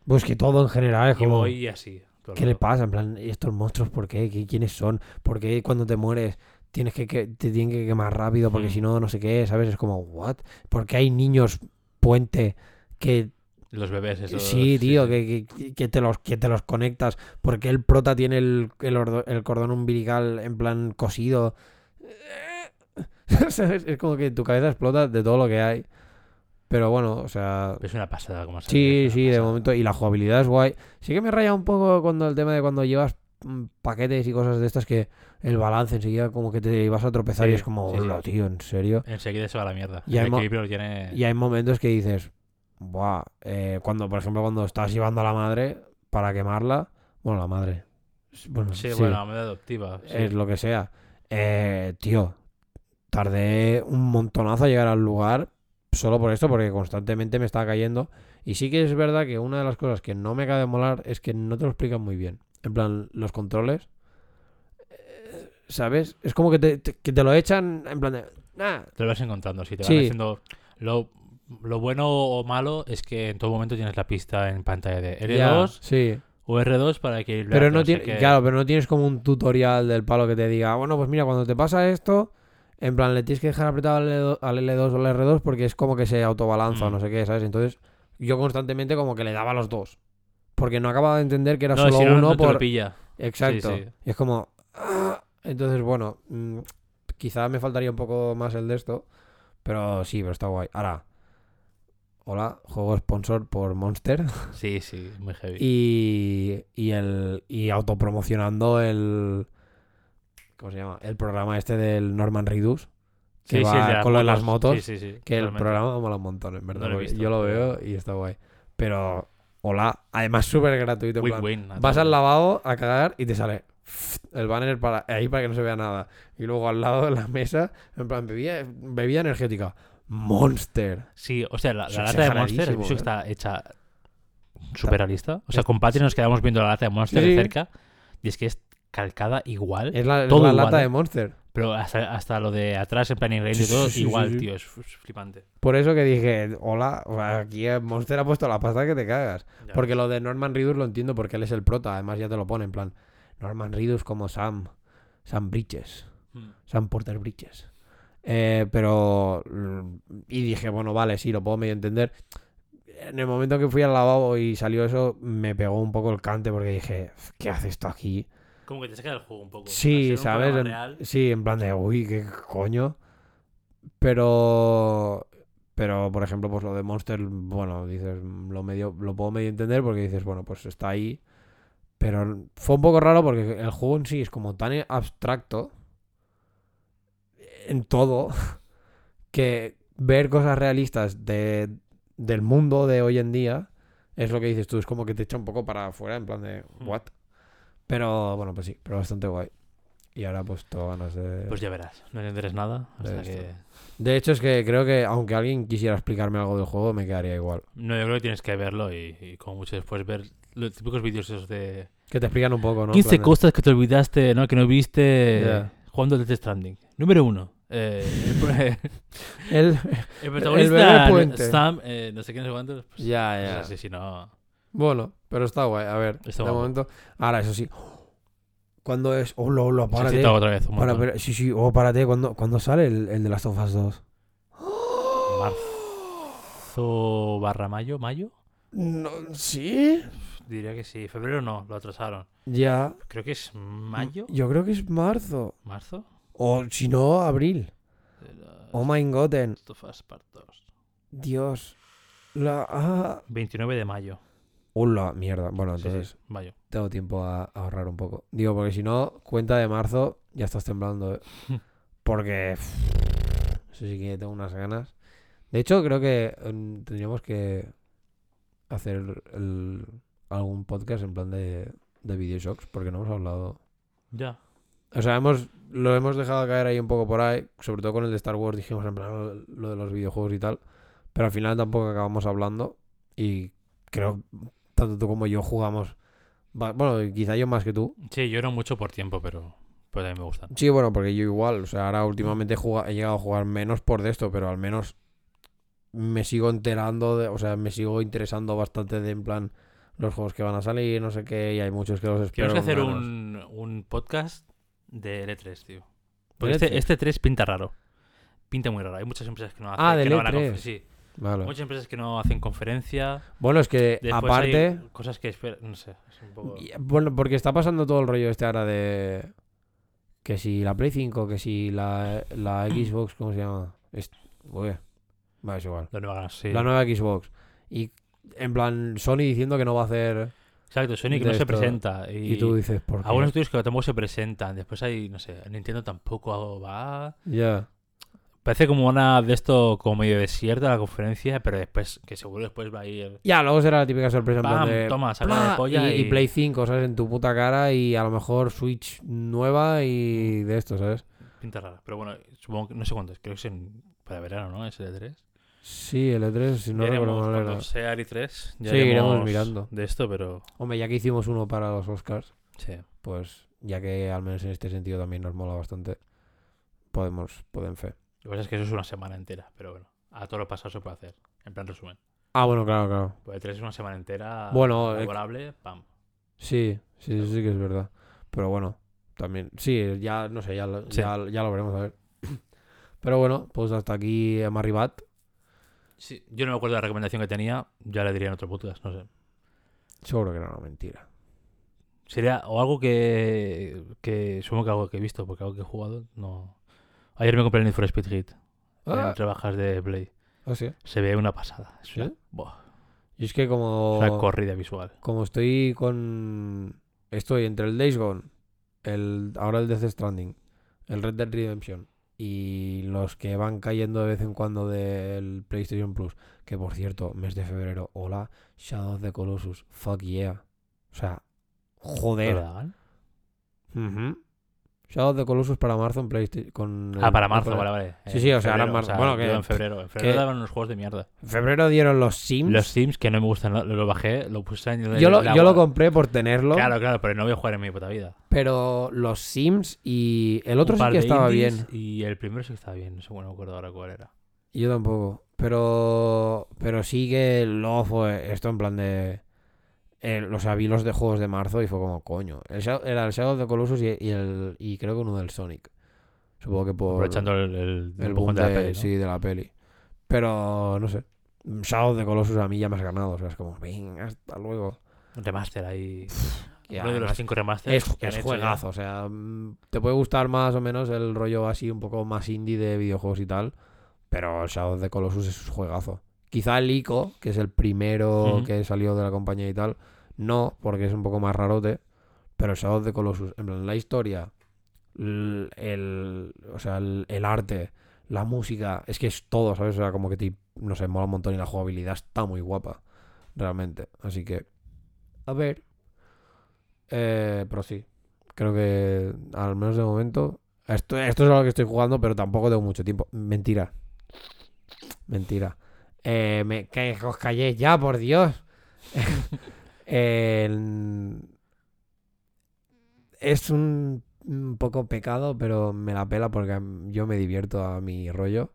Pues que todo en general es Y como... voy así. ¿Qué le pasa? En plan, ¿y estos monstruos por qué? ¿Qué- ¿Quiénes son? ¿Por qué cuando te mueres tienes que, que- te tienen que quemar rápido? Porque Mm. si no, no sé qué, ¿sabes? Es como, ¿what? ¿Por qué hay niños puente que Los bebés, eso. Sí, tío, Que, que- que te los, que te los conectas. Porque el prota tiene el, el, ordo- el cordón umbilical en plan cosido. <laughs> Es como que tu cabeza explota de todo lo que hay. Pero bueno, o sea. Es una pasada como Sí, sí, de momento. Y la jugabilidad es guay. Sí que me raya un poco cuando el tema de cuando llevas mm, paquetes y cosas de estas que el balance enseguida como que te vas a tropezar y es como, sí, tío, en serio. Enseguida se va a la mierda. Y el hay mo-. Y hay momentos que dices, buah, eh, cuando, por ejemplo, cuando estás llevando a la madre para quemarla, bueno, la madre, bueno, Sí, sí, bueno, a medida adoptiva. sí. es lo que sea, eh, tío, tardé un montonazo a llegar al lugar solo por esto, porque constantemente me estaba cayendo. Y sí que es verdad que una de las cosas que no me acaba de molar es que no te lo explican muy bien. En plan, los controles, eh, ¿sabes? Es como que te, te- que te lo echan en plan de... "Nah". Te lo vas encontrando. Si te Sí. van diciendo. Lo, bueno o malo es que en todo momento tienes la pista en pantalla de Ya, R2 sí. o R2 para equilibrar. Pero no tiene, claro, pero no tienes como un tutorial del palo que te diga, bueno, pues mira, cuando te pasa esto, en plan, le tienes que dejar apretado al L2, al L2 o al R2 porque es como que se autobalanza o Mm. no sé qué, ¿sabes? Entonces, yo constantemente como que le daba los dos. Porque no acababa de entender que era No, solo si no, uno no te lo por... pilla. Exacto. Sí, sí. Y es como... ah. Entonces, bueno, mm, quizá me faltaría un poco más el de esto, pero sí, pero está guay. Ahora, hola, juego sponsor por Monster. Sí, sí, muy heavy. y, y el y autopromocionando el ¿cómo se llama? el programa este del Norman Reedus que Sí, sí, va de con lo de las motos Sí, sí, sí. que el programa mola un montón en verdad No lo he porque visto, yo lo veo y está guay pero hola además súper gratuito plan, Win-win. a vas al lavabo a cagar y te sale el banner para ahí para que no se vea nada y luego al lado de la mesa en plan bebida, bebida energética Monster Sí, o sea, la, lata de Monster, exageradísimo, ¿has visto que ¿eh? está hecha súper realista. O sea, con Patty nos quedamos viendo la lata de Monster Sí, de cerca y es que es calcada igual, es la, es Todo la igual, lata ¿eh? de Monster pero hasta, hasta lo de atrás en plan y Sí, sí, todo, sí, sí, igual, tío, es, es flipante. Por eso que dije, hola, aquí Monster ha puesto la pasta que te cagas. Ya Porque lo de Norman Reedus lo entiendo porque él es el prota, además ya te lo pone en plan, Norman Reedus como Sam, Sam Bridges, Mm. Sam Porter Bridges. Eh, pero, mm, y dije, bueno, vale, sí, lo puedo medio entender. En el momento que fui al lavabo y salió eso, me pegó un poco el cante porque dije, ¿qué hace esto aquí? Como que te saca del juego un poco. Sí, ¿sabes? En- sí, en plan de, uy, qué coño. Pero, pero, por ejemplo, pues lo de Monster, bueno, dices, lo medio, lo puedo medio entender porque dices, bueno, pues está ahí. Pero fue un poco raro porque el juego en sí es como tan abstracto en todo que ver cosas realistas de, del mundo de hoy en día es lo que dices tú, es como que te echa un poco para afuera, en plan de, Mm. ¿what? Pero bueno, pues sí, pero bastante guay. Y ahora pues tengo ganas de... Pues ya verás, no entenderás nada hasta de que... esto. De hecho es que creo que aunque alguien quisiera explicarme algo del juego, me quedaría igual. No, yo creo que tienes que verlo y, y como mucho después ver los típicos vídeos esos de... Que te explican un poco, ¿no? En 15 plan de- cosas que te olvidaste, ¿no? Que no viste Ya. jugando Death Stranding. Número uno. Eh, <laughs> el, El... el bebé protagonista puente. Sam, eh, no sé qué, no sé cuántos. Pues, Ya, pues ya. así, si no... Bueno, pero está guay. A ver, Está de guapo. momento... Ahora, eso sí. ¿Cuándo es? Oh, lo, lo, Se ha párate. citado otra vez. Para, pero- sí, sí, oh, párate. ¿Cuándo, cuándo sale el, el de Last of Us 2? Marzo barra mayo, mayo. No, ¿Sí? Diría que sí. Febrero no, lo atrasaron. Ya. Creo que es mayo, Yo creo que es marzo. marzo. O si no, abril. Oh my god. en- Last of Us Part 2. Dios. La... Ah. 29 de mayo. Hola, mierda. Bueno, Sí, sí, entonces mayo. tengo tiempo a, a ahorrar un poco. Digo, porque si no, cuenta de marzo, ya estás temblando. ¿eh? Porque... pff, Eso sí que tengo unas ganas. De hecho, creo que mm, tendríamos que hacer el- algún podcast en plan de, de videoshocks, porque no hemos hablado... Ya. O sea, hemos, lo hemos dejado caer ahí un poco por ahí, sobre todo con el de Star Wars, dijimos en plan lo, lo de los videojuegos y tal, pero al final tampoco acabamos hablando y creo tanto tú como yo jugamos, bueno, quizá yo más que tú. Sí, yo no mucho por tiempo, pero, pero a mí me gustan. Sí, bueno, porque yo igual, o sea, ahora últimamente he, llegado a jugar menos por de esto, pero al menos me sigo enterando, de, o sea, me sigo interesando bastante de en plan los juegos que van a salir, no sé qué, y hay muchos que los espero. Tenemos que hacer un, un podcast de L3, tío. Porque ¿De este, L3? este 3 pinta raro. Pinta muy raro. Hay muchas empresas que no hacen. Ah, que no van a E3. conf- Sí. Vale. Muchas empresas que no hacen conferencia. Bueno, es que Después aparte. cosas que esperan. No sé. Es un poco... Bueno, porque está pasando todo el rollo este ahora de. Que si la Play 5, que si la, la <clears throat> Xbox, ¿cómo se llama? Es... Uy, va, es igual. La nueva sí. La nueva Xbox. Y en plan, Sony diciendo que no va a hacer. Exacto, Sony que de no se presenta. Y, Y, tú dices, ¿por qué? Algunos estudios que tampoco se presentan. Después hay, no sé, Nintendo tampoco va. Ya. Parece como una de esto, como medio desierta la conferencia, pero después, que seguro después va a ir. Ya, luego será la típica sorpresa en plan ¡Pam! de. Toma, ¡pla! de polla y, y... y Play 5, ¿sabes? En tu puta cara y a lo mejor Switch nueva y de esto, ¿sabes? Pinta rara. Pero bueno, supongo que no sé cuánto es. Creo que es en, para verano, ¿no? Es el 3 Sí, el E3, si no ya recuerdo mal era. cuando sea el 3 ya Sí, iremos mirando. de esto, pero Hombre, ya que hicimos uno para los Oscars, sí. pues ya que al menos en este sentido también nos mola bastante, podemos, pueden fe. Lo que pasa es que eso es una semana entera, pero bueno, a todo lo pasado se puede hacer. En plan resumen. Ah, bueno, claro, claro. Pues el 3 es una semana entera Bueno, eh, laborable, pam. Sí, sí, sí, sí que es verdad. Pero bueno, también, sí, ya, no sé, ya, lo- Sí. ya, ya lo veremos a ver. <clears throat> Pero bueno, pues hasta aquí Maribat. Sí, yo no me acuerdo de la recomendación que tenía, ya le diría en otro podcast, no sé. Seguro que era una mentira. Sería o algo que, que supongo que algo que he visto, porque algo que he jugado, no. Ayer me compré el Need for Speed Hit Ah, en trabajas de Play. ah, sí. Se ve una pasada. Es una, ¿Sí? buah, Y es que como, una corrida visual. como estoy con... Estoy entre el Days Gone, el, ahora el Death Stranding, el Red Dead Redemption y los que van cayendo de vez en cuando del PlayStation Plus, que por cierto, mes de febrero, hola, Shadow of the Colossus, fuck yeah. O sea, joder. Shadow the Colossus para marzo en PlayStation. Con Ah, el- para el- marzo, el- vale, vale. Sí, sí, o sea, ahora en marzo. Bueno, que- en febrero. En febrero que- daban unos juegos de mierda. En febrero dieron los Sims. Los Sims que no me gustan, lo, lo bajé, lo puse en yo lo, yo lo compré por tenerlo, Claro, claro, pero no voy a jugar en mi puta vida. pero los Sims y el otro sí que de estaba bien. Y el primero sí que estaba bien, no sé, bueno, no me acuerdo ahora cuál era. Yo tampoco. Pero pero sí que luego fue esto en plan de... El, o sea, vi los de juegos de marzo y fue como, coño. El Shadow- era el Shadow of the Colossus y, y el, y creo que uno del Sonic. Supongo que por... Aprovechando el, el, boom de la peli, ¿no? sí, de la peli. Pero, no sé. Shadow of the Colossus a mí ya me has ganado. O sea, es como, venga, hasta luego. Un remaster ahí. Uno de los cinco remasters. es, que juegazo. O sea, mm, te puede gustar más o menos el rollo así un poco más indie de videojuegos y tal. Pero el Shadow of the Colossus es un juegazo. Quizá el ICO, que es el primero que salió de la compañía y tal, no, porque es un poco más rarote. Pero Shadow of the Colossus, en plan, la historia, el, o sea, el, arte, la música, es que es todo, ¿sabes? O sea, como que te, no sé, mola un montón y la jugabilidad está muy guapa, realmente. Así que, a ver. Eh, pero sí, creo que al menos de momento, esto, esto es lo que estoy jugando, pero tampoco tengo mucho tiempo. Mentira. Mentira. Eh, que os calléis ya, por Dios. <laughs> Es un, un poco pecado, pero me la pela porque yo me divierto a mi rollo.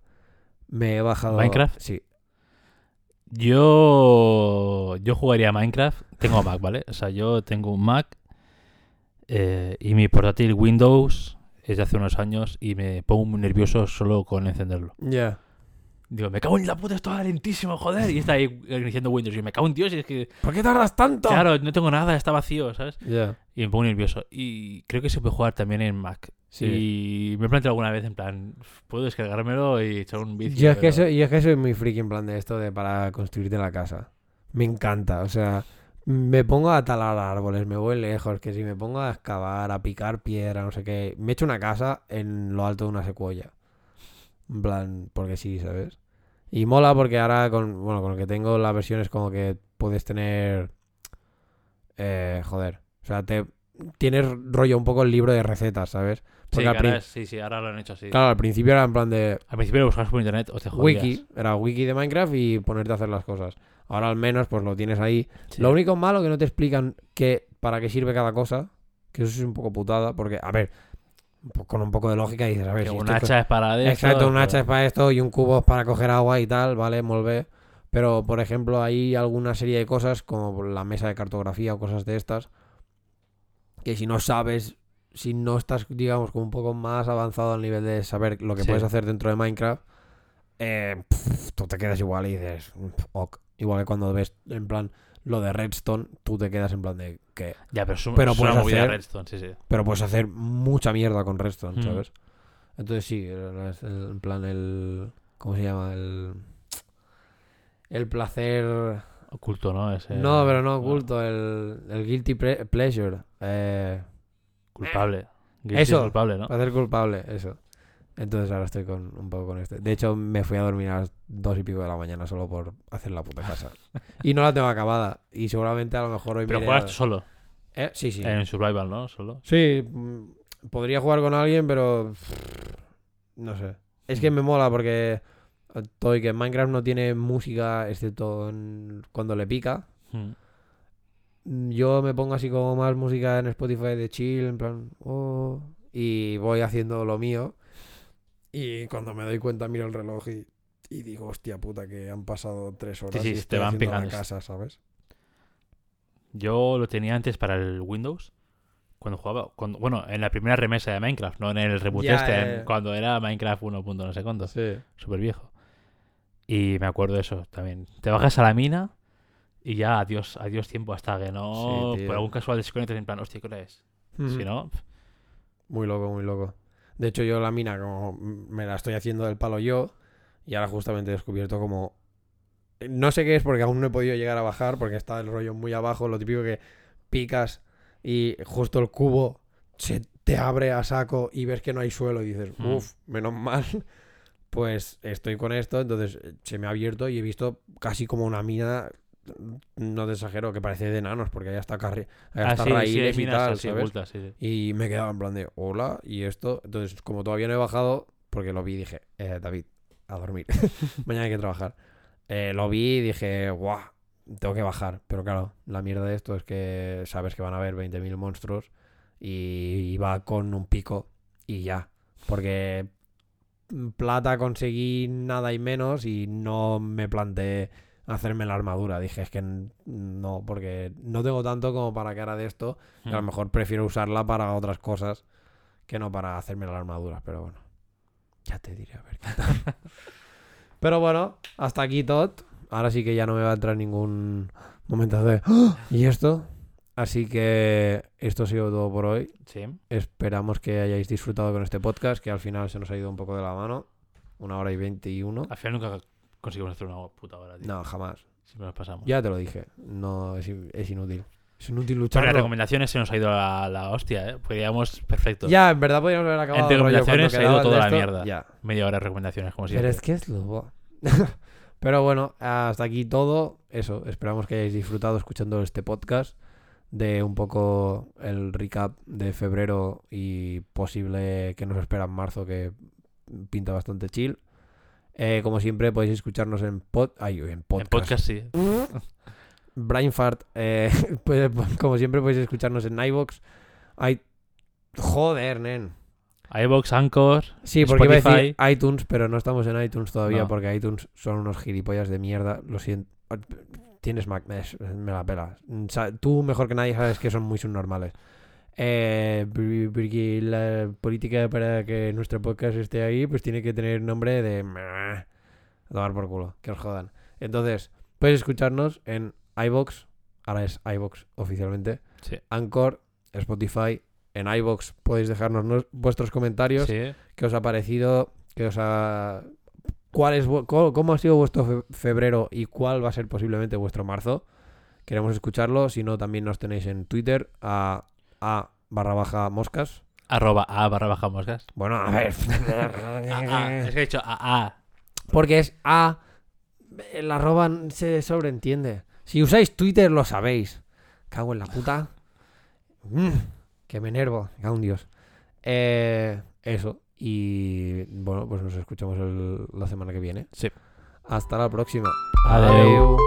Me he bajado. ¿Minecraft? Sí. Yo, yo jugaría a Minecraft. Tengo Mac, ¿vale? O sea, yo tengo un Mac eh, y mi portátil Windows es de hace unos años y me pongo muy nervioso solo con encenderlo. Ya. Digo, me cago en la puta, esto va lentísimo, joder. Y está ahí iniciando Windows y me cago en Dios y es que, ¿Por qué tardas tanto? claro, no tengo nada, está vacío, ¿sabes? Y me pongo nervioso. Y creo que se puede jugar también en Mac. Sí. Y me he planteado alguna vez en plan, puedo descargármelo y echar un vicio. Yo es, que soy, yo es que soy muy friki en plan de esto de para construirte la casa. Me encanta, o sea, me pongo a talar árboles, me voy lejos, que si me pongo a excavar, a picar piedra, no sé qué, me echo una casa en lo alto de una secuoya. En plan, porque sí, ¿sabes? Y mola porque ahora con, bueno, con lo que tengo la versión es como que puedes tener eh, joder, o sea, te tienes rollo un poco el libro de recetas, ¿sabes? Sí, Porque que al, ahora prin- es- sí, sí, ahora lo han hecho así. claro, al principio era en plan de Al principio lo buscabas por internet o te jodías. wiki, era wiki de Minecraft y ponerte a hacer las cosas. Ahora al menos pues lo tienes ahí. Sí. Lo único malo que no te explican que para qué sirve cada cosa, que eso es un poco putada, porque a ver, po- con un poco de lógica dices, a ver, Que si un esto hacha es para de Exacto, esto, un hacha pero- es para esto y un cubo es para coger agua y tal, vale, molvé. Pero, por ejemplo, hay alguna serie de cosas, como la mesa de cartografía o cosas de estas, que si no sabes, si no estás, digamos, como un poco más avanzado al nivel de saber lo que Sí. puedes hacer dentro de Minecraft, eh, tú te quedas igual y dices, "Pf, ok. Igual que cuando ves, en plan, lo de Redstone, tú te quedas en plan de que. Ya, pero es, un- Pero una puedes hacer- Redstone, sí, sí. Pero puedes hacer mucha mierda con Redstone, Mm. ¿sabes? Entonces sí, en plan, el. ¿Cómo se llama? El. El placer. Oculto, ¿no? Ese- No, pero no oculto, el, el guilty pleasure. Eh, Culpable. Guilty Eso. es culpable, ¿no? placer culpable, eso. Entonces ahora estoy con un poco con este. De hecho, me fui a dormir a las dos y pico de la mañana solo por hacer la puta casa. <laughs> y no la tengo acabada. Y seguramente a lo mejor hoy Pero me juegas tú a- solo. ¿Eh? Sí, sí. En Survival, ¿no? Solo. Sí, mm, podría jugar con alguien, pero no sé. Es que Mm. me mola porque todo y que Minecraft no tiene música excepto en- cuando le pica. Mm, Yo me pongo así como más música en Spotify de chill, en plan, oh, y voy haciendo lo mío. Y cuando me doy cuenta miro el reloj y, y digo, hostia puta, que han pasado tres horas sí, y te van la casa, ¿sabes? Yo lo tenía antes para el Windows. Cuando jugaba. Cuando, bueno, en la primera remesa de Minecraft, no en el reboot este. Cuando era Minecraft 1. no sé cuánto. Sí. Súper viejo. Y me acuerdo de eso también. Te bajas a la mina y ya adiós, adiós tiempo hasta que no. Sí, por algún casual desconectes en plan, hostia, ¿qué hora es? Si no, Muy loco, muy loco. De hecho, yo la mina, como me la estoy haciendo del palo yo, y ahora justamente he descubierto como. No sé qué es porque aún no he podido llegar a bajar, porque está el rollo muy abajo. Lo típico que picas y justo el cubo se te abre a saco y ves que no hay suelo y dices, uff, menos mal. Pues estoy con esto, entonces eh, se me ha abierto y he visto casi como una mina. No te exagero, que parece de enanos, porque hay hasta, carri- hay Ah, hasta sí, sí, hay y tal, así ¿sabes? ocultas, sí, sí. Y me quedaba en plan de, hola, y esto. Entonces, como todavía no he bajado, porque lo vi y dije, eh, David, a dormir. <laughs> Mañana hay que trabajar. Eh, lo vi y dije, guau, tengo que bajar. Pero claro, la mierda de esto es que sabes que van a haber 20.000 monstruos y, y va con un pico y ya. Porque plata conseguí nada y menos y no me planteé hacerme la armadura. Dije, es que no, porque no tengo tanto como para que ahora de esto. Y a lo Mm. mejor prefiero usarla para otras cosas que no para hacerme la armadura, pero bueno. Ya te diré a ver qué tal. <laughs> pero bueno, hasta aquí todo. Ahora sí que ya no me va a entrar ningún momento de "¡Ah! ¿Y esto? Así que esto ha sido todo por hoy. Sí. Esperamos que hayáis disfrutado con este podcast, que al final se nos ha ido un poco de la mano. Una hora y veintiuno. Al final nunca conseguimos hacer una puta hora, tío. No, jamás. Siempre nos pasamos. Ya te lo dije. No, es, in- es inútil. Es inútil Pero luchar. las recomendaciones se nos ha ido la, la hostia, ¿eh? Podríamos, perfecto. Ya, en verdad podríamos haber acabado Entre recomendaciones cuando ha ido toda la esto. mierda. Ya. Media hora de recomendaciones, como Pero siempre. es que es lo... <laughs> Pero bueno, hasta aquí todo. Eso, esperamos que hayáis disfrutado escuchando este podcast de un poco el recap de febrero y posible que nos espera en marzo, que pinta bastante chill. Eh, como siempre, podéis escucharnos en, pod... Ay, en En podcast. podcast sí. <laughs> Brainfart, eh, <laughs> pues, como siempre, podéis escucharnos en iVoox. Hay... Joder, nen. iVox, Anchor. Sí, porque iba a decir Spotify. iTunes, pero no estamos en iTunes todavía No. porque iTunes son unos gilipollas de mierda. Lo siento. Tienes Mac, me, la pelas. Sa- Tú mejor que nadie sabes que son muy subnormales. Eh, por- porque la política para que nuestro podcast esté ahí, pues tiene que tener nombre de... tomar por culo, que os jodan. Entonces, puedes escucharnos en iVox, ahora es iVox oficialmente, Sí. Anchor, Spotify, en iVox podéis dejarnos nos- vuestros comentarios Sí. qué os ha parecido, qué os ha... ¿Cuál es, co- ¿Cómo ha sido vuestro fe- febrero y cuál va a ser posiblemente vuestro marzo? Queremos escucharlo, si no también nos tenéis en Twitter a, a barra baja moscas. Arroba A barra baja moscas. Bueno, a ver. <laughs> A, A. Es que he dicho A, A. Porque es a... El arroba se sobreentiende. Si usáis Twitter lo sabéis. Cago en la puta. Mm, que me enervo. Cago en Dios. Eh, eso. Y bueno, pues nos escuchamos el- la semana que viene. Sí. Hasta la próxima. Adeu.